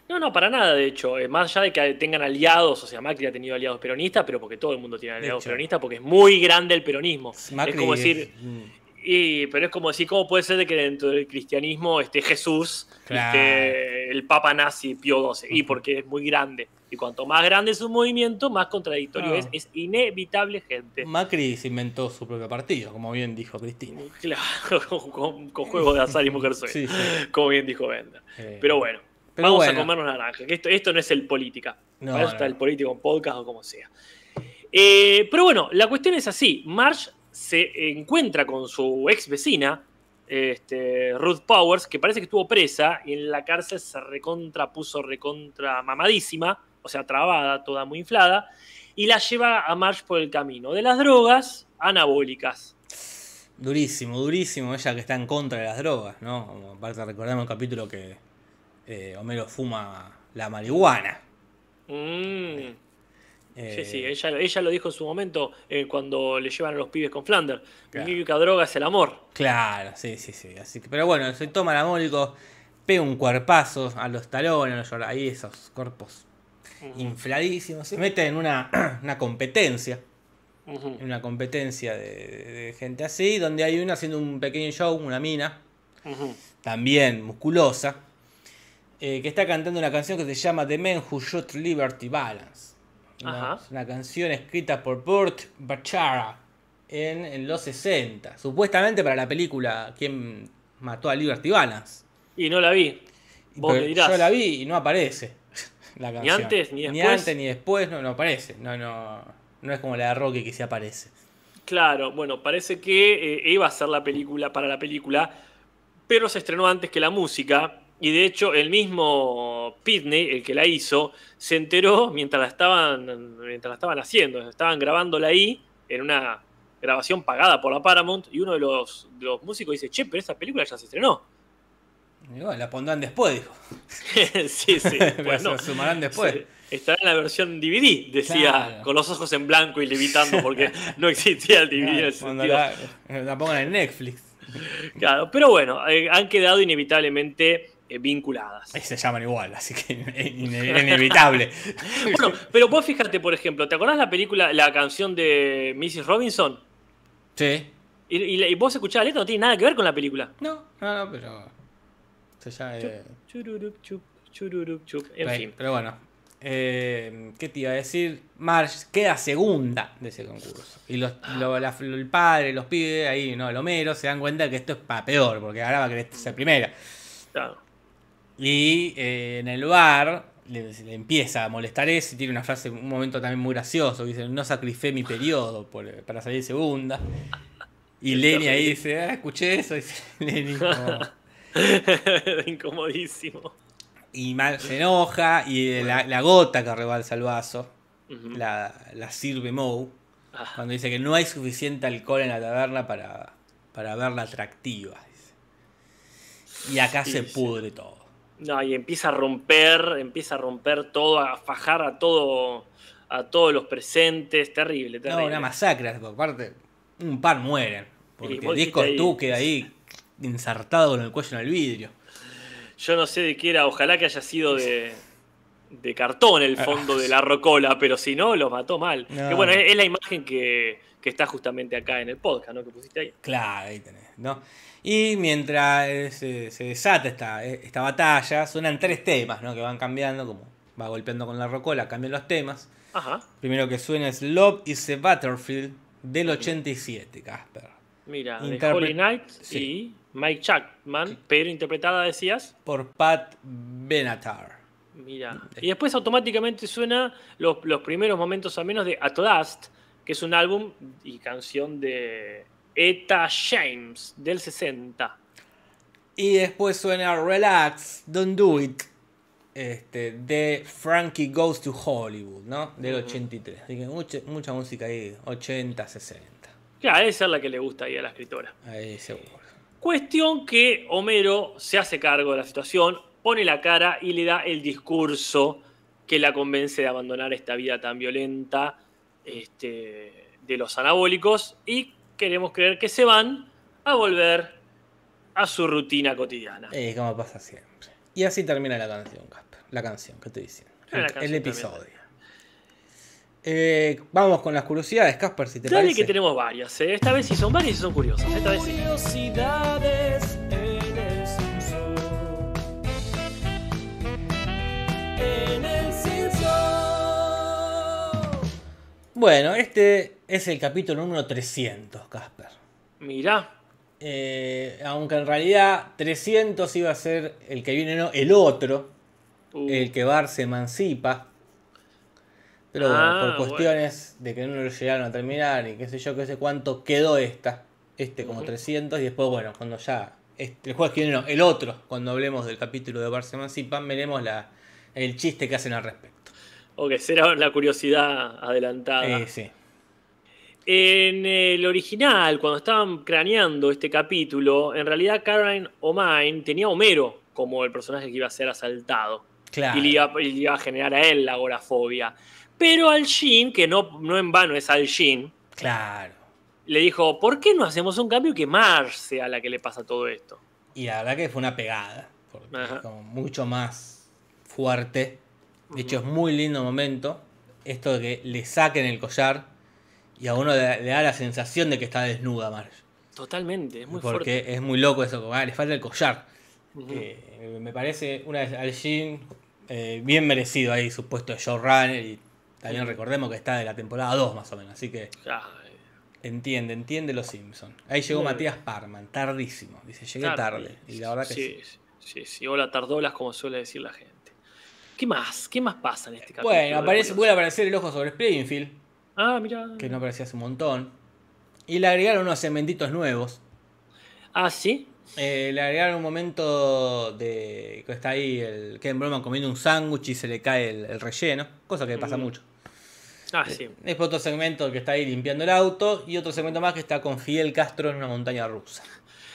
No, no, para nada, de hecho. Eh, Más allá de que tengan aliados, o sea, Macri ha tenido aliados peronistas, pero porque todo el mundo tiene aliados peronistas, porque es muy grande el peronismo. Macri es como decir, y, pero es como decir, ¿cómo puede ser de que dentro del cristianismo esté Jesús, y Claro. esté el Papa nazi Pío XII? Y porque es muy grande. Y cuanto más grande es un movimiento, más contradictorio No. es. Es inevitable, gente. Macri se inventó su propio partido, como bien dijo Cristina. Claro, con, con juego de azar y mujer soy. Sí, sí. Como bien dijo Bender. Eh, Pero bueno, Pero vamos bueno. a comernos naranja. Que esto, esto no es el política. No, Para eso no, está el político en podcast o como sea. Eh, pero bueno, la cuestión es así. Marge se encuentra con su ex vecina, este, Ruth Powers, que parece que estuvo presa y en la cárcel se recontra puso recontra mamadísima, o sea, trabada, toda muy inflada, y la lleva a Marge por el camino de las drogas anabólicas. Durísimo, durísimo. Ella que está en contra de las drogas, ¿no? Aparte recordamos el capítulo que eh, Homero fuma la marihuana. Mm. Eh, Sí, sí, ella, ella lo dijo en su momento eh, cuando le llevan a los pibes con Flanders. Claro. Mi única droga es el amor. Claro, sí, sí, sí. Así que, pero bueno, se toma el amólico, pega un cuerpazo a los talones, ahí esos cuerpos infladísimos. Se mete en una, una competencia, en una competencia de, gente así, donde hay una haciendo un pequeño show, una mina, también musculosa, eh, que está cantando una canción que se llama The Man Who Shot Liberty Balance. Ajá. una canción escrita por Burt Bacharach en, en los 60. Supuestamente para la película ¿Quién mató a Liberty Balance? Y no la vi. Vos Pero me dirás. Yo la vi y no aparece la canción. antes ni Ni después. antes ni después no, no aparece. No, no, no es como la de Rocky que sí aparece. Claro, bueno, parece que eh, iba a ser la película para la película, pero se estrenó antes que la música. Y de hecho, el mismo Pitney, el que la hizo, se enteró mientras la estaban, mientras la estaban haciendo. Estaban grabándola ahí en una grabación pagada por la Paramount. Y uno de los, de los músicos dice: Che, pero esa película ya se estrenó. Y bueno, la pondrán después, dijo. sí, sí. Bueno, se sumarán después. sí, Estará en la versión DVD, decía, Claro. con los ojos en blanco y levitando porque no existía el DVD en ese sentido. la, la pongan en Netflix. Claro, pero bueno, eh, han quedado inevitablemente vinculadas. Ahí se llaman igual, así que es ine- inevitable. Bueno, pero vos fíjate, por ejemplo, ¿te acordás la película, la canción de Mrs. Robinson? Sí. Y, y y vos escuchás la letra, no tiene nada que ver con la película. No, no, no, pero. Se llama. eh, Chururup, chup, chururup, chup. En Pero, fin. pero bueno, eh, ¿qué te iba a decir? Marge queda segunda de ese concurso. Y los, lo- la- el padre, los pibes, ahí, ¿no? El Homero, se dan cuenta que esto es para peor, porque ahora va a querer ser primera. Claro. Y eh, en el bar le, le empieza a molestar eso y tiene una frase, un momento también muy gracioso. que Dice, no sacrifiqué mi periodo por- para salir segunda. Y Lenny ahí dice, ah, escuché eso. Dice Lenny como- Incomodísimo. Y mal se enoja y la, la gota que rebalsa el vaso la, la sirve Moe Ah, cuando dice que no hay suficiente alcohol en la taberna para, para verla atractiva. dice. Y acá Sí, se sí. pudre todo. No, y empieza a romper, empieza a romper todo, a fajar a todo, a todos los presentes. Terrible, No, terrible. una masacre, porque aparte un par mueren. Porque vos Disco tú queda ahí insertado con el cuello en el vidrio. Yo no sé de qué era, ojalá que haya sido de, de cartón el fondo de la rocola, pero si no, los mató mal. No. Que bueno, es, es la imagen que, que está justamente acá en el podcast, ¿no? Que pusiste ahí. Claro, ahí tenés, ¿no? Y mientras eh, se, se desata esta, eh, esta batalla, suenan tres temas, ¿no? Que van cambiando, como va golpeando con la rocola, cambian los temas. Ajá, Primero que suena es Love is a Battlefield del 87, Casper. mira, de Interpre- Holy Knight Sí. y Mike Chapman, pero interpretada, decías. Por Pat Benatar. Mira. Y después automáticamente suena los, los primeros momentos al menos de At Last, que es un álbum y canción de Eta James del 60. Y después suena Relax, Don't Do It. Este, de Frankie Goes to Hollywood, ¿no? Del 83. Así que mucha, mucha música ahí, 80, 60. Claro, debe ser la que le gusta ahí a la escritora. Ahí seguro. Cuestión que Homero se hace cargo de la situación, pone la cara y le da el discurso que la convence de abandonar esta vida tan violenta este, de los anabólicos y queremos creer que se van a volver a su rutina cotidiana. Eh, como pasa siempre. Y así termina la canción, Casper. La canción que estoy diciendo. Ah, El, episodio. Eh, vamos con las curiosidades, Casper, si te Dale parece. que tenemos varias. ¿eh? Esta vez sí son varias y son curiosas. Esta vez sí. Curiosidades En el Simpson. Bueno, este es el capítulo número 300, Casper. Mirá. Eh, aunque en realidad 300 iba a ser el que viene, no, el otro, Uh, el que Bar se emancipa. Pero bueno, Ah, por cuestiones de que no lo llegaron a terminar y qué sé yo, qué sé cuánto, quedó esta. Este como Ujú. 300 y después, bueno, cuando ya... este- el jueves que viene, no, el otro, cuando hablemos del capítulo de Bar se emancipa, veremos la, el chiste que hacen al respecto. ok, será la curiosidad adelantada. Eh, sí. En el original, cuando estaban craneando este capítulo, en realidad Karen O'Mine tenía a Homero como el personaje que iba a ser asaltado. Claro. Y le iba, y le iba a generar a él la agorafobia. Pero al Shin, que no, no en vano es al Shin, Claro. le dijo, ¿por qué no hacemos un cambio que Marge sea la que le pasa todo esto? Y la verdad que fue una pegada. Porque es como mucho más fuerte. De hecho, es muy lindo momento. Esto de que le saquen el collar y a uno le, le da la sensación de que está desnuda Marge. Totalmente, es muy porque fuerte. es muy loco eso, ah, le falta el collar. Eh, me parece una vez al Jin eh, bien merecido ahí su puesto de showrunner y también recordemos que está de la temporada 2 más o menos, así que Ay, entiende, entiende los Simpsons. Ahí llegó Muy Matías Parman, tardísimo, dice, llegué tarde. Y la verdad que sí. sí, sí, sí, hola tardolas, como suele decir la gente. ¿Qué más? ¿Qué más pasa en este capítulo? Bueno, aparece, vuelve a aparecer el ojo sobre Springfield, Ah, mira. que no aparecía hace un montón. Y le agregaron unos cementitos nuevos. Ah, sí. Eh, le agregaron un momento de que está ahí el Ken Broman comiendo un sándwich y se le cae el, el relleno, cosa que pasa Mm. mucho. Ah, sí. Después otro segmento que está ahí limpiando el auto y otro segmento más que está con Fidel Castro en una montaña rusa.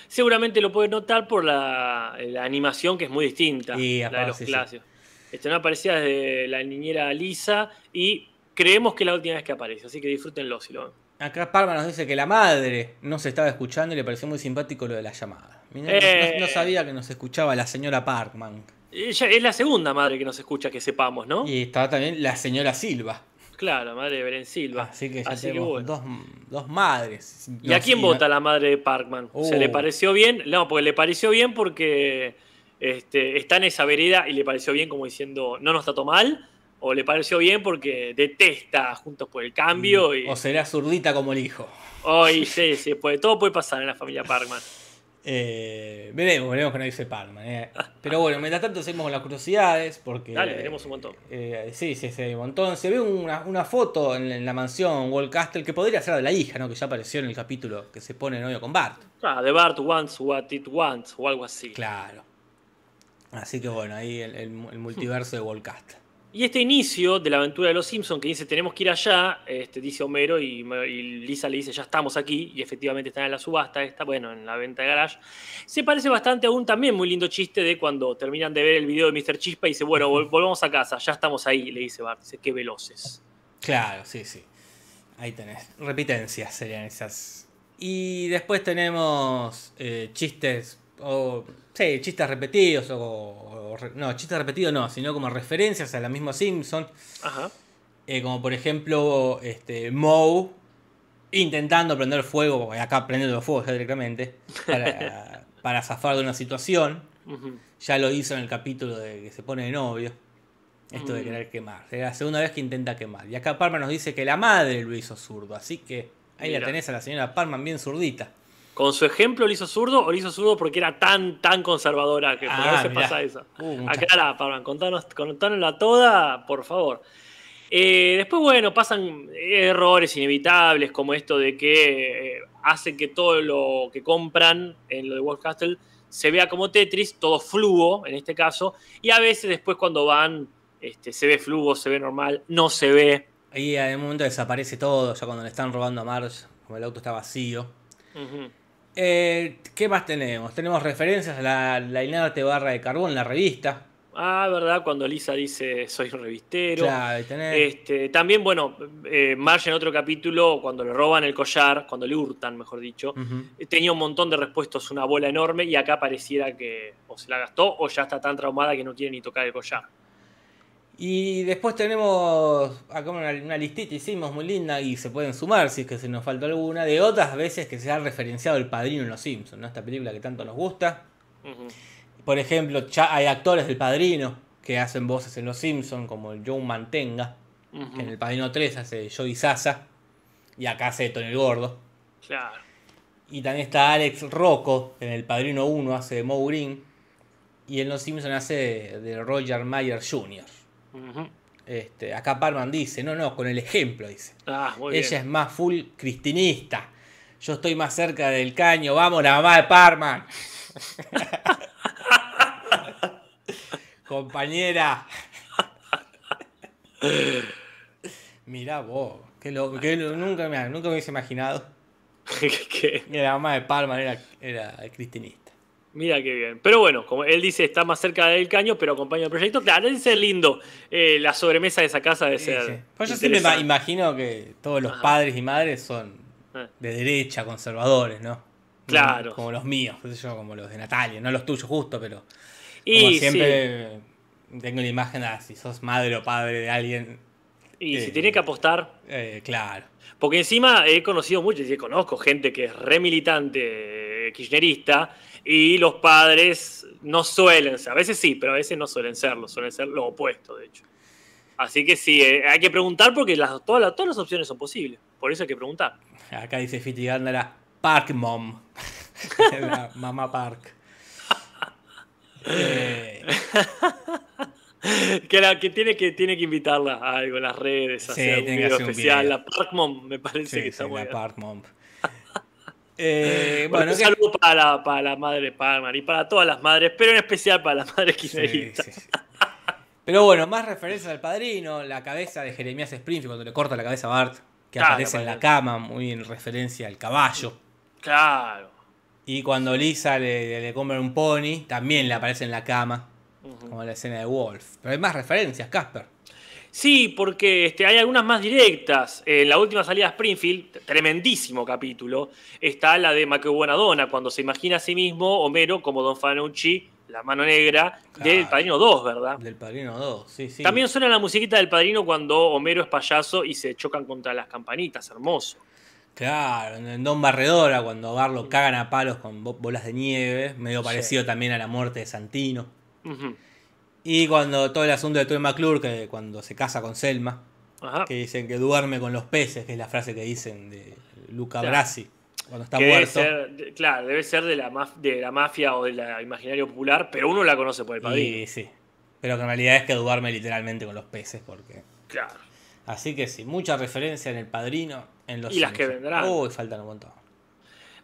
Seguramente lo puedes notar por la, la animación que es muy distinta. Y, la aparte, de los sí, sí. clásicos. Este, no aparecía desde la niñera Lisa y creemos que es la última vez que aparece, así que disfrútenlo si lo ven. Acá Parma nos dice que la madre no se estaba escuchando y le pareció muy simpático lo de la llamada. Mirá, no- Eh. no, no sabía que nos escuchaba la señora Parkman. Ella es la segunda madre que nos escucha, que sepamos, ¿no? Y estaba también la señora Silva. Claro, madre de Beren Silva. Así que ya Así que tenemos bueno. dos, dos madres. ¿Y a quién vota la madre de Parkman? ¿Se Uh. le pareció bien? No, porque le pareció bien porque este, está en esa vereda y le pareció bien como diciendo, no nos trató mal. O le pareció bien porque detesta Juntos por el Cambio. Y, O será zurdita como el hijo. Ay, sí, sí, puede, todo puede pasar en la familia Parkman. Eh, veremos, veremos que no dice Parkman. eh. Pero bueno, mientras tanto seguimos con las curiosidades. Porque, Dale, tenemos un montón. eh, sí, sí, sí, hay un montón. Se ve una, una foto en, en la mansión Wall Castle que podría ser de la hija, ¿no? Que ya apareció en el capítulo que se pone de novio con Bart. Ah, The Bart wants what it wants o algo así. Claro. Así que bueno, ahí el, el- el multiverso de Wall Castle. Y este inicio de la aventura de los Simpsons que dice tenemos que ir allá, este, dice Homero y, y Lisa le dice ya estamos aquí y efectivamente están en la subasta, está bueno, en la venta de garage. Se parece bastante a un también muy lindo chiste de cuando terminan de ver el video de Mr. Chispa y dice bueno, vol- volvamos a casa, ya estamos ahí, le dice Bart, dice qué veloces. Claro, sí, sí. Ahí tenés. Repitencias serían esas. Y después tenemos eh, chistes. O, sí, chistes repetidos. O, no, chistes repetidos no, sino como referencias a la misma Simpson. Ajá. Eh, como por ejemplo, este, Moe intentando prender fuego, acá prendiendo fuego ya directamente, para, para zafar de una situación. Ya lo hizo en el capítulo de que se pone de novio. Esto de Mm. querer quemar. Es la segunda vez que intenta quemar. Y acá Parma nos dice que la madre lo hizo zurdo. Así que ahí la tenés a la señora Parman bien zurdita. ¿Con su ejemplo lo hizo zurdo o lo hizo zurdo porque era tan, tan conservadora que porque Ah, a veces mirá. pasa eso? Uh, Aclara, Parman, contanos, contanosla toda, por favor. Eh, después, bueno, pasan errores inevitables como esto de que eh, hacen que todo lo que compran en lo de Wolf Castle se vea como Tetris, todo fluo en este caso, y a veces después cuando van este, se ve fluo, se ve normal, no se ve. Ahí en un momento desaparece todo, ya cuando le están robando a Marge, como el auto está vacío. Ujú. Eh, ¿Qué más tenemos? Tenemos referencias a la, la inerte barra de carbón, la revista. Ah, ¿verdad? Cuando Lisa dice soy un revistero. Claro, tenés. Este, también, bueno, eh, Marge en otro capítulo, cuando le roban el collar, cuando le hurtan, mejor dicho, tenía un montón de repuestos, una bola enorme, y acá pareciera que o se la gastó o ya está tan traumada que no quiere ni tocar el collar. Y después tenemos acá una, una listita, hicimos muy linda y se pueden sumar si es que se nos falta alguna, de otras veces que se ha referenciado el padrino en Los Simpsons, ¿no? esta película que tanto nos gusta. Por ejemplo, hay actores del padrino que hacen voces en Los Simpsons, como el Joe Mantenga, Ujú. que en el padrino 3 hace Joey Sasa, y acá hace Tony el Gordo. Claro. Y también está Alex Rocco, que en el padrino 1 hace de Moe Green, y en Los Simpsons hace de Roger Mayer Jr. Este, acá Parman dice, no, no, con el ejemplo, dice. Ah, muy Ella bien. es más full cristinista. Yo estoy más cerca del caño. Vamos, la mamá de Parman. Compañera. Mirá vos. Qué loco. qué nunca, me, nunca me hubiese imaginado Que- que la mamá de Parman era, era cristinista. Mira qué bien. Pero bueno, como él dice, está más cerca del caño, pero acompaña el proyecto. Claro, debe ser lindo. Eh, la sobremesa de esa casa Sí, ser. sí. Pues yo siempre me imagino que todos los Ajá. padres y madres son Eh. de derecha, conservadores, ¿no? Claro. Como los míos, qué sé yo, como los de Natalia, no los tuyos justo, pero Y como sí. siempre tengo la imagen de si sos madre o padre de alguien, Y Eh. si tiene que apostar, eh, claro. Porque encima he conocido mucho, y conozco gente que es re militante eh, kirchnerista y los padres no suelen ser, a veces sí, pero a veces no suelen serlo, suelen ser lo opuesto, de hecho. Así que sí, eh, hay que preguntar porque las, todas, las, todas las opciones son posibles, por eso hay que preguntar. Acá dice Fiti Gándara, Park Mom. la mamá Park. Eh, Que, la, que, tiene que tiene que invitarla a algo en las redes, Sí, hacer un video hacer un especial. video. La Parkmon me parece sí, que está sí, muy la. Park Mom. Eh, Bueno, un ¿qué- saludo para la, para la madre Palmer y para todas las madres, pero en especial para las madres kirchneristas. sí, sí. Pero bueno, más referencias al padrino, la cabeza de Jeremías Springfield cuando le corta la cabeza a Bart, que Claro, aparece en la cama, muy en referencia al caballo. Claro. Y cuando Lisa le, le compra un pony, también le aparece en la cama, Ujú. como la escena de Wolf. Pero hay más referencias, Casper. Sí, porque este, hay algunas más directas. En la última salida de Springfield, tremendísimo capítulo, está la de Buenadona, cuando se imagina a sí mismo Homero como Don Fanucci, la mano negra, del. Padrino 2, ¿verdad? Del Padrino 2, sí, sí. También suena la musiquita del Padrino cuando Homero es payaso y se chocan contra las campanitas, hermoso. Claro, en Don Barredora, cuando a Bart lo cagan a palos con bo- bolas de nieve, medio Sí. parecido también a la muerte de Santino. Ujú. Y cuando todo el asunto de Troy McClure, que cuando se casa con Selma, Ajá. que dicen que duerme con los peces, que es la frase que dicen de Luca Claro. Brasi, cuando está Que debe muerto. ser, claro, debe ser de la, maf- de la mafia o del imaginario popular, pero uno la conoce por el padrino. Y sí. Pero que en realidad es que duerme literalmente con los peces, porque. Claro. Así que sí, mucha referencia en el padrino, en los Y las que vendrán. Uy, faltan un montón.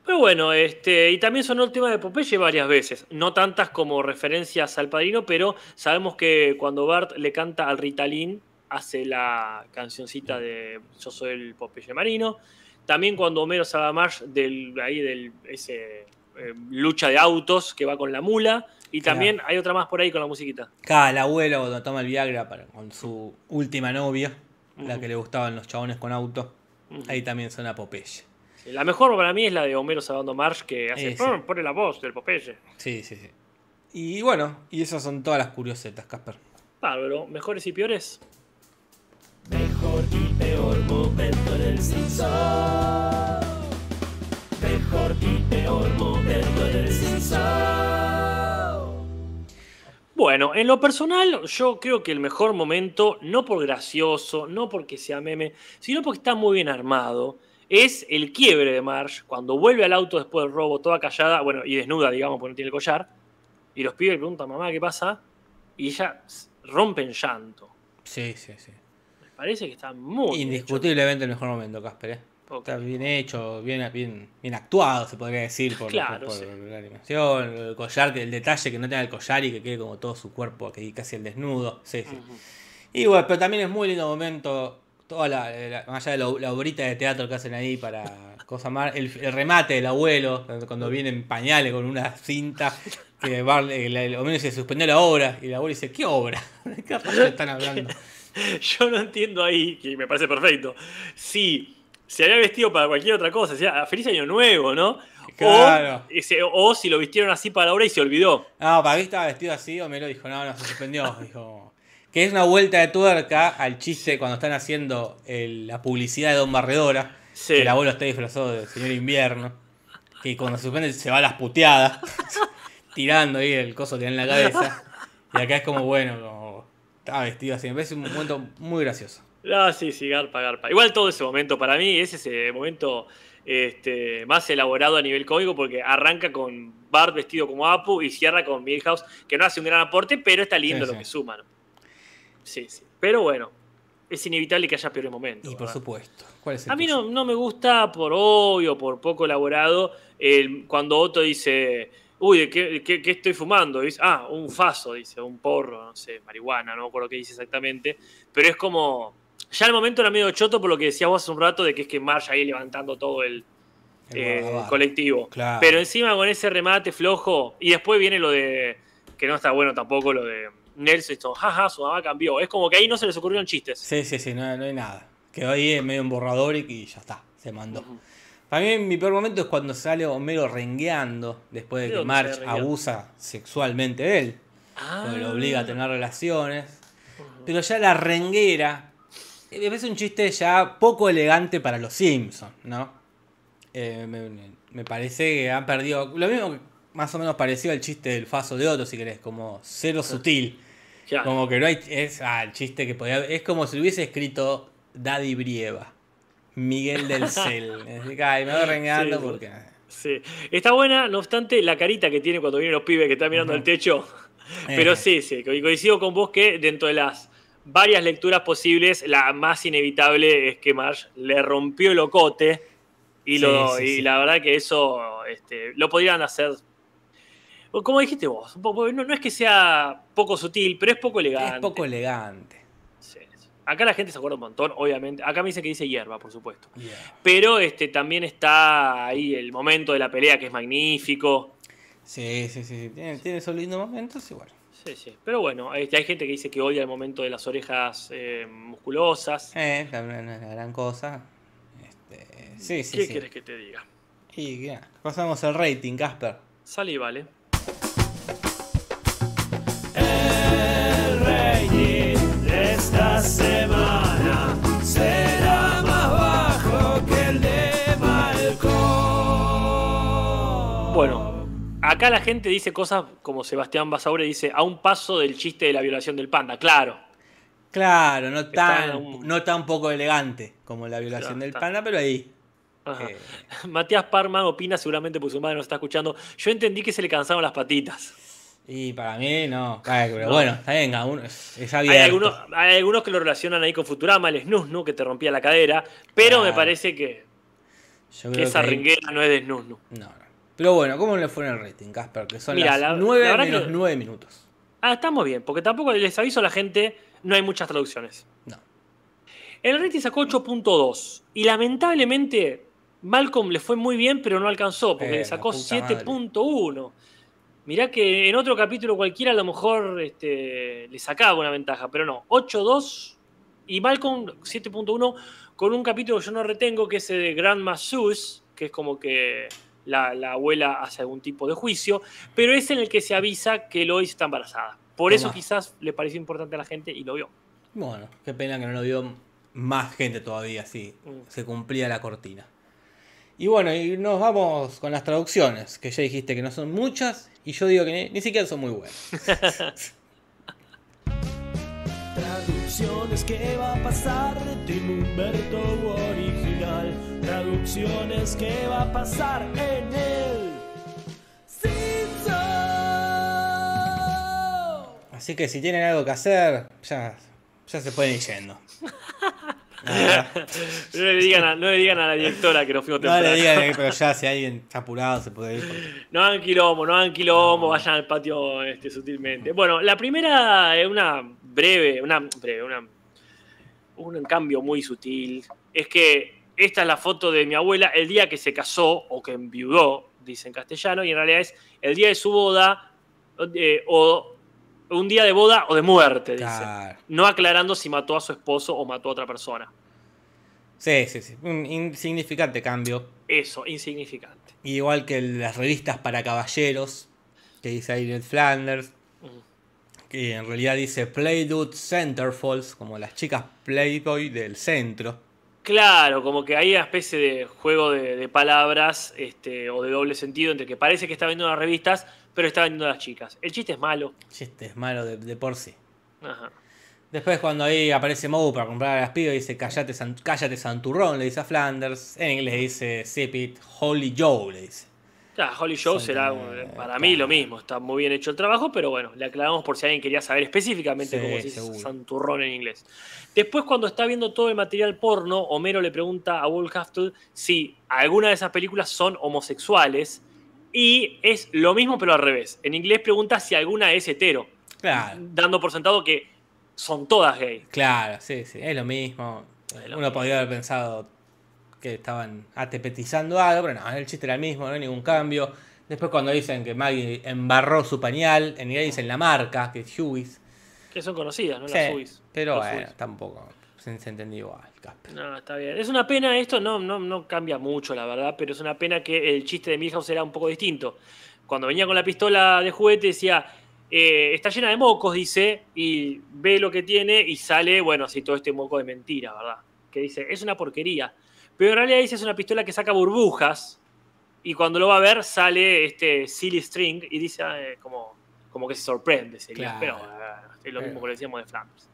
Pero bueno, este, y también sonó el tema de Popeye varias veces. No tantas como referencias al padrino, pero sabemos que cuando Bart le canta al Ritalin, hace la cancioncita de Yo soy el Popeye Marino. También cuando Homero a Marsh del, ahí del ese eh, lucha de autos que va con la mula. Y Claro. también hay otra más por ahí con la musiquita. Cada el abuelo cuando toma el Viagra para, con su última novia, la que le gustaban los chabones con auto, ahí también suena Popeye. Sí, La mejor para mí es la de Homero Sabando Marsh que hace Eh, sí. "Ah, pone la voz del Popeye. Sí, sí, sí. Y bueno, y esas son todas las curiosetas, Casper. Bárbaro, mejores y peores. Mejor y peor momento en el Simpson. Mejor y peor momento en el Simpson. Bueno, en lo personal, yo creo que el mejor momento, no por gracioso, no porque sea meme, sino porque está muy bien armado, es el quiebre de Marge cuando vuelve al auto después del robo, toda callada, bueno, y desnuda, digamos, porque no tiene el collar, y los pibes preguntan, mamá, ¿qué pasa? Y ella rompe en llanto. Sí, sí, sí. Me parece que está muy Indiscutiblemente el mejor momento, Casper. ¿eh? Está bien hecho, bien, bien, bien actuado, se podría decir, por, Claro, por sí. la animación, el collar, el detalle que no tenga el collar y que quede como todo su cuerpo casi el desnudo. Sí, sí. Y bueno, pero también es muy lindo momento, toda la, la- más allá de la, la obrita de teatro que hacen ahí para cosas más, el, el remate del abuelo, cuando- cuando viene en pañales con una cinta, que el, el Homero se suspendió la obra, y el abuelo dice, ¿qué obra? ¿De qué están hablando? Yo no entiendo ahí, que me parece perfecto, si se había vestido para cualquier otra cosa, decía, feliz año nuevo, ¿no? Claro. O, ese- o si lo vistieron así para la obra y se olvidó. No, para mí estaba vestido así, Homero dijo, no, no, se suspendió. Dijo, que es una vuelta de tuerca al chiste cuando están haciendo el- la publicidad de Don Barredora. Sí. Que el abuelo está disfrazado de señor invierno. Que cuando se suspende se va a las puteadas. tirando ahí el coso que tiene en la cabeza. Y acá es como, bueno, como, estaba vestido así. Me parece un momento muy gracioso. Ah, sí, sí, garpa, garpa. Igual todo ese momento, para mí, es ese momento este, más elaborado a nivel cómico porque arranca con Bart vestido como Apu y cierra con Milhouse, que no hace un gran aporte, pero está lindo Sí, lo sí. que suma. ¿no? Sí, sí. Pero bueno, es inevitable que haya peores momentos. Y por ¿verdad? supuesto. ¿Cuál es el A mí no, no me gusta por obvio, por poco elaborado, el, cuando Otto dice, uy, ¿de qué, qué- qué estoy fumando? Y dice, ah, un faso, dice, un porro, no sé, marihuana, no me acuerdo qué dice exactamente. Pero es como, ya el momento era medio choto por lo que decías vos hace un rato, de que es que Marge ahí levantando todo el, El eh, colectivo. Claro. Pero encima con ese remate flojo, y después viene lo de, que no está bueno tampoco, lo de Nelson, jaja, su mamá cambió. Es como que ahí no se les ocurrieron chistes. Sí, sí, sí, no, no hay nada. Quedó ahí en medio un borrador y, ya está, se mandó. Ujú. Para mí mi peor momento es cuando sale Homero rengueando después de ¿De que rengueando? abusa sexualmente de él. Ah. Lo obliga a tener relaciones. Pero ya la renguera eh, me parece un chiste ya poco elegante para los Simpsons, ¿no? Eh, me, me parece que han perdido. Lo mismo más o menos parecido al chiste del Faso de Otto, si querés, como cero sutil. Claro. Como que no hay. Es ah, el chiste que podía. Es como si hubiese escrito Daddy Brieva. Miguel del Cel. Ay, me voy rengueando Sí, porque. Sí. Está buena, no obstante, la carita que tiene cuando vienen los pibes que están mirando Ujú. al techo. Pero Eh. sí, sí, co- coincido con vos que dentro de las varias lecturas posibles, la más inevitable es que Marge le rompió el ocote Y, lo, sí, y la verdad que eso este, lo podrían hacer. Como dijiste vos, un poco- no, no es que sea poco sutil, pero es poco elegante. Es poco elegante. Sí. Acá la gente se acuerda un montón, obviamente. Acá me dicen que dice hierba, por supuesto. Pero este, también está ahí el momento de la pelea que es magnífico. Sí, sí, sí. Tiene, tiene esos lindos momentos bueno. Sí, sí. Pero bueno, este, hay gente que dice que odia el momento de las orejas eh, musculosas. Eh, también no es la gran cosa. Este, sí, sí, ¿Qué sí. querés que te diga? Y ya, pasamos al rating, Casper. Sale y vale. Semana será más bajo que el de. Bueno, acá la gente dice cosas como Sebastián Basaure dice, a un paso del chiste de la violación del panda. Claro, Claro, no Está tan, en un- no tan poco elegante como la violación Claro, del está. panda, pero ahí. Ajá. eh, Matías Parman opina seguramente porque su madre nos está escuchando. Yo entendí que se le cansaron las patitas. Y para mí no. Ay, pero No. bueno, está bien, uno es, Hay algunos, hay algunos que lo relacionan ahí con Futurama, el Snusnu, que te rompía la cadera, pero me parece que, Yo que creo esa que ringuera no es de Snusnu. No, no. Pero bueno, ¿cómo le fue en el rating, Casper? Que son las la- 9 la verdad menos que- 9 minutos. Ah, estamos bien, porque tampoco les aviso a la gente, no hay muchas traducciones. No. El rating sacó 8.2 y lamentablemente Malcolm le fue muy bien, pero no alcanzó, porque Eh, le sacó puta 7.1. Mirá que en otro capítulo cualquiera a lo mejor este, le sacaba una ventaja, pero no. 8.2 y Malcolm 7.1 con un capítulo que yo no retengo, que es el de Grandma Seuss, que es como que la, la abuela hace algún tipo de juicio, pero es en el que se avisa que Lois está embarazada. Por eso quizás le pareció importante a la gente y lo vio. Bueno, qué pena que no lo vio más gente todavía, sí. Mm. Se cumplía la cortina. Y bueno, y nos vamos con las traducciones, que ya dijiste que no son muchas, y yo digo que ni, ni siquiera son muy buenas. Traducciones que va a pasar de Tim Humberto original. Traducciones que va a pasar en el Simpson. Así que si tienen algo que hacer, ya, ya se pueden ir yendo. No le digan a, no le digan a la directora que nos fuimos No temprano. le digan, pero ya si alguien está apurado se puede ir. porque- No hagan quilombo, no hagan quilombo, vayan al patio este, sutilmente. Bueno, la primera es una breve, una breve, una, un cambio muy sutil. Es que esta es la foto de mi abuela el día que se casó o que enviudó, dice en castellano, y en realidad es el día de su boda eh, o un día de boda o de muerte, dice. Claro. No aclarando si mató a su esposo o mató a otra persona. Sí, sí, sí. Un insignificante cambio. Eso, insignificante. Igual que las revistas para caballeros, que dice ahí Ned Flanders, Ujú. que en realidad dice Playdude Centerfolds, como las chicas Playboy del centro. Claro, como que hay una especie de juego de, de palabras este, o de doble sentido entre que parece que está vendiendo las revistas, pero está vendiendo a las chicas. El chiste es malo. Chiste es malo de, de por sí. Ajá. Después cuando ahí aparece Moe para comprar a las pibas, dice cállate, san- cállate Santurrón, le dice a Flanders. En inglés dice Zip it, Holy Joe, le dice. Ya, Show Son será eh, para mí lo mismo. Está muy bien hecho el trabajo, pero bueno, le aclaramos por si alguien quería saber específicamente Sí, cómo se dice seguro. santurrón en inglés. Después, cuando está viendo todo el material porno, Homero le pregunta a Wolfhaftel si alguna de esas películas son homosexuales. Y es lo mismo, pero al revés. En inglés pregunta si alguna es hetero. Claro, dando por sentado que son todas gay. claro, sí, sí, es lo mismo. Es lo Uno mismo. podría haber pensado que estaban atepetizando algo, pero no, el chiste era el mismo, no hay ningún cambio. Después cuando dicen que Maggie embarró su pañal, en inglés dicen la marca, que es Hughie's. Que son conocidas, ¿no? Sí, Las subis. pero bueno, tampoco se, se entendió Casper. No, está bien. Es una pena esto, no, no, no cambia mucho, la verdad, pero es una pena que el chiste de Milhouse era un poco distinto. Cuando venía con la pistola de juguete decía, eh, está llena de mocos, dice, y ve lo que tiene y sale, bueno, así todo este moco de mentira, ¿verdad? Que dice, es una porquería. Pero en realidad dice, es una pistola que saca burbujas y cuando lo va a ver sale este silly string y dice, ah, eh, como, como que se sorprende, sería. Claro. Pero eh, es lo mismo que le decíamos de Flanders.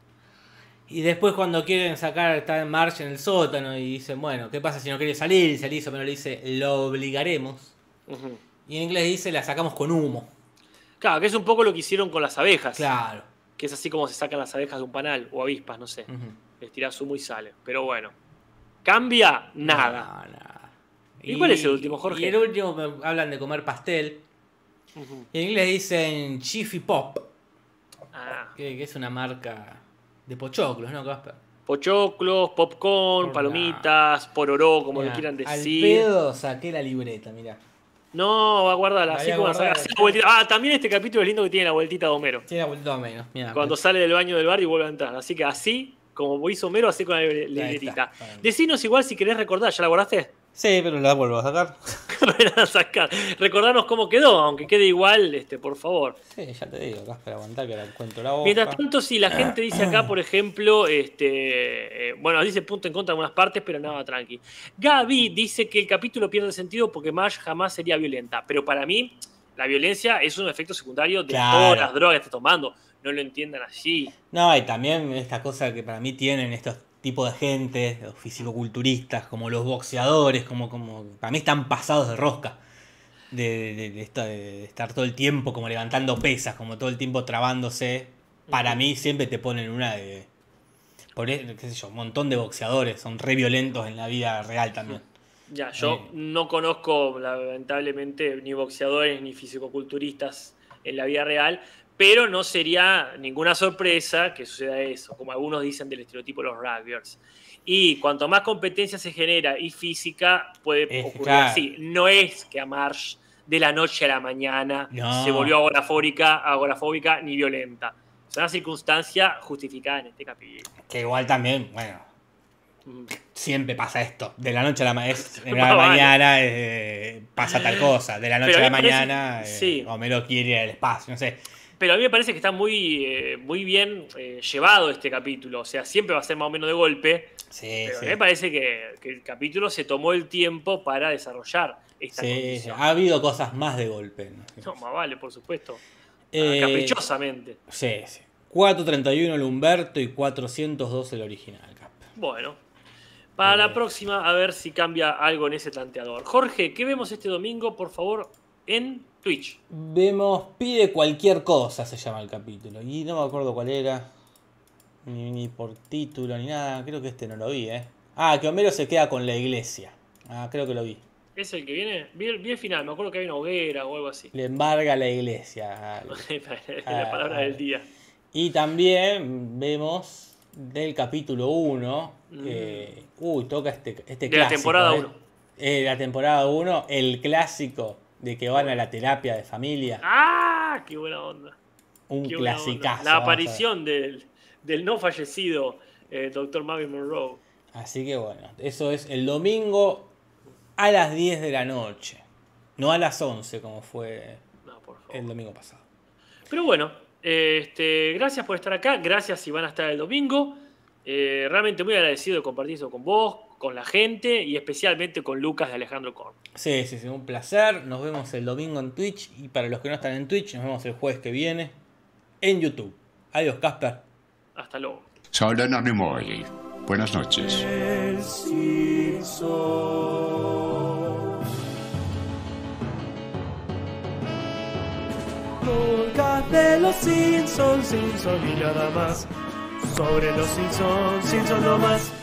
Y después cuando quieren sacar, está en marcha en el sótano y dicen, bueno, ¿qué pasa si no quiere salir? Y se le hizo, pero le dice, lo obligaremos. Y en inglés dice, la sacamos con humo. Claro, que es un poco lo que hicieron con las abejas. Claro. Que es así como se sacan las abejas de un panal o avispas, no sé. Ujú. Les tirás humo y sale. Pero bueno. ¿Cambia? Nada. No, nada. ¿Y, cuál es el último, Jorge? Y el último hablan de comer pastel. Y en inglés dicen Chiffy Pop, Ah, que, que es una marca de pochoclos, ¿no, Casper? pochoclos, popcorn, Hola. palomitas, pororó, como Mirá, lo quieran Al decir. pedo saqué la libreta, mirá. No, va a guardarla. La Así como guardar. así la vueltita. Ah, también este capítulo es lindo que tiene la vueltita de Homero. Tiene vuelto a menos, mirá. Cuando sale del baño del bar y vuelve a entrar. Así que así, como hizo Homero, así con la libre- libretita. Decinos igual si querés recordar, ¿ya la guardaste? Sí, pero la vuelvo a sacar. A sacar. Recordarnos cómo quedó, aunque quede igual, este, por favor. Sí, ya te digo, Casper, aguantá que la encuentro la hoja. Mientras tanto, si la gente dice acá, por ejemplo, este, eh, bueno, dice punto en contra en algunas partes, pero nada, tranqui. Gaby dice que el capítulo pierde sentido porque Marge jamás sería violenta, pero para mí la violencia es un efecto secundario de Claro. todas las drogas que está tomando. No lo entiendan así. No, y también esta cosa que para mí tienen estos tipos de gente, los fisicoculturistas, como los boxeadores, como, como para mí están pasados de rosca. De, de- de esta- de estar todo el tiempo como levantando pesas, como todo el tiempo trabándose. Para mí siempre te ponen una de... Por eso, qué sé yo, un montón de boxeadores son re violentos en la vida real también. Ya, yo Eh. no conozco lamentablemente ni boxeadores ni fisicoculturistas en la vida real, pero no sería ninguna sorpresa que suceda eso, como algunos dicen del estereotipo de los rugbyers. Y cuanto más competencia se genera y física, puede Es ocurrir claro. así. No es que a Marsh de la noche a la mañana No. se volvió agorafóbica, agorafóbica ni violenta. Es una circunstancia justificada en este capítulo. Que igual también, bueno, Mm. siempre pasa esto. De la noche a la, ma- es- de la mañana eh, pasa tal cosa. De la noche Pero a la me parece- mañana eh, sí. Homero quiere ir al espacio, no sé. Pero a mí me parece que está muy, eh, muy bien eh, llevado este capítulo. O sea, siempre va a ser más o menos de golpe. Sí, Pero a sí. mí me parece que, que el capítulo se tomó el tiempo para desarrollar esta Sí, sí. condición. ha habido cosas más de golpe. ¿no? Más vale, por supuesto. Eh, Caprichosamente. Sí, sí. 431 el Humberto y 402 el original. Cap. Bueno. Para la próxima, a ver si cambia algo en ese tanteador. Jorge, ¿qué vemos este domingo, por favor, en Twitch? Vemos, pide cualquier cosa, se llama el capítulo. Y no me acuerdo cuál era. Ni, ni por título, ni nada. Creo que este no lo vi, ¿eh? Ah, que Homero se queda con la iglesia. Ah, creo que lo vi. ¿Es el que viene? Vi, el- vi el final, me acuerdo que había una hoguera o algo así. Le embarga la iglesia. la palabra Ah, del día. Y también vemos del capítulo 1. Mm. eh, uy, toca este, este De la clásico. temporada ¿eh? uno. Eh, la temporada 1, el clásico de que van a la terapia de familia. ¡Ah! ¡Qué buena onda! un Qué buena onda. clasicazo. La aparición del, del no fallecido eh, Dr. Marvin Monroe. Así que bueno, eso es el domingo a las 10 de la noche. No a las 11 como fue No, por favor. el domingo pasado. Pero bueno, eh, este, gracias por estar acá. Gracias si van a estar el domingo. Eh, realmente muy agradecido de compartir eso con vos, con la gente y especialmente con Lucas de Alejandro Korn. Sí, sí, sí, un placer. Nos vemos el domingo en Twitch. Y para los que no están en Twitch, nos vemos el jueves que viene en YouTube. Adiós, Casper. Hasta luego. Soy Leonard Nimoy. Buenas noches. Nunca de los Simpsons, Simpson y nada más. Sobre los Simpsons, Simpson no más.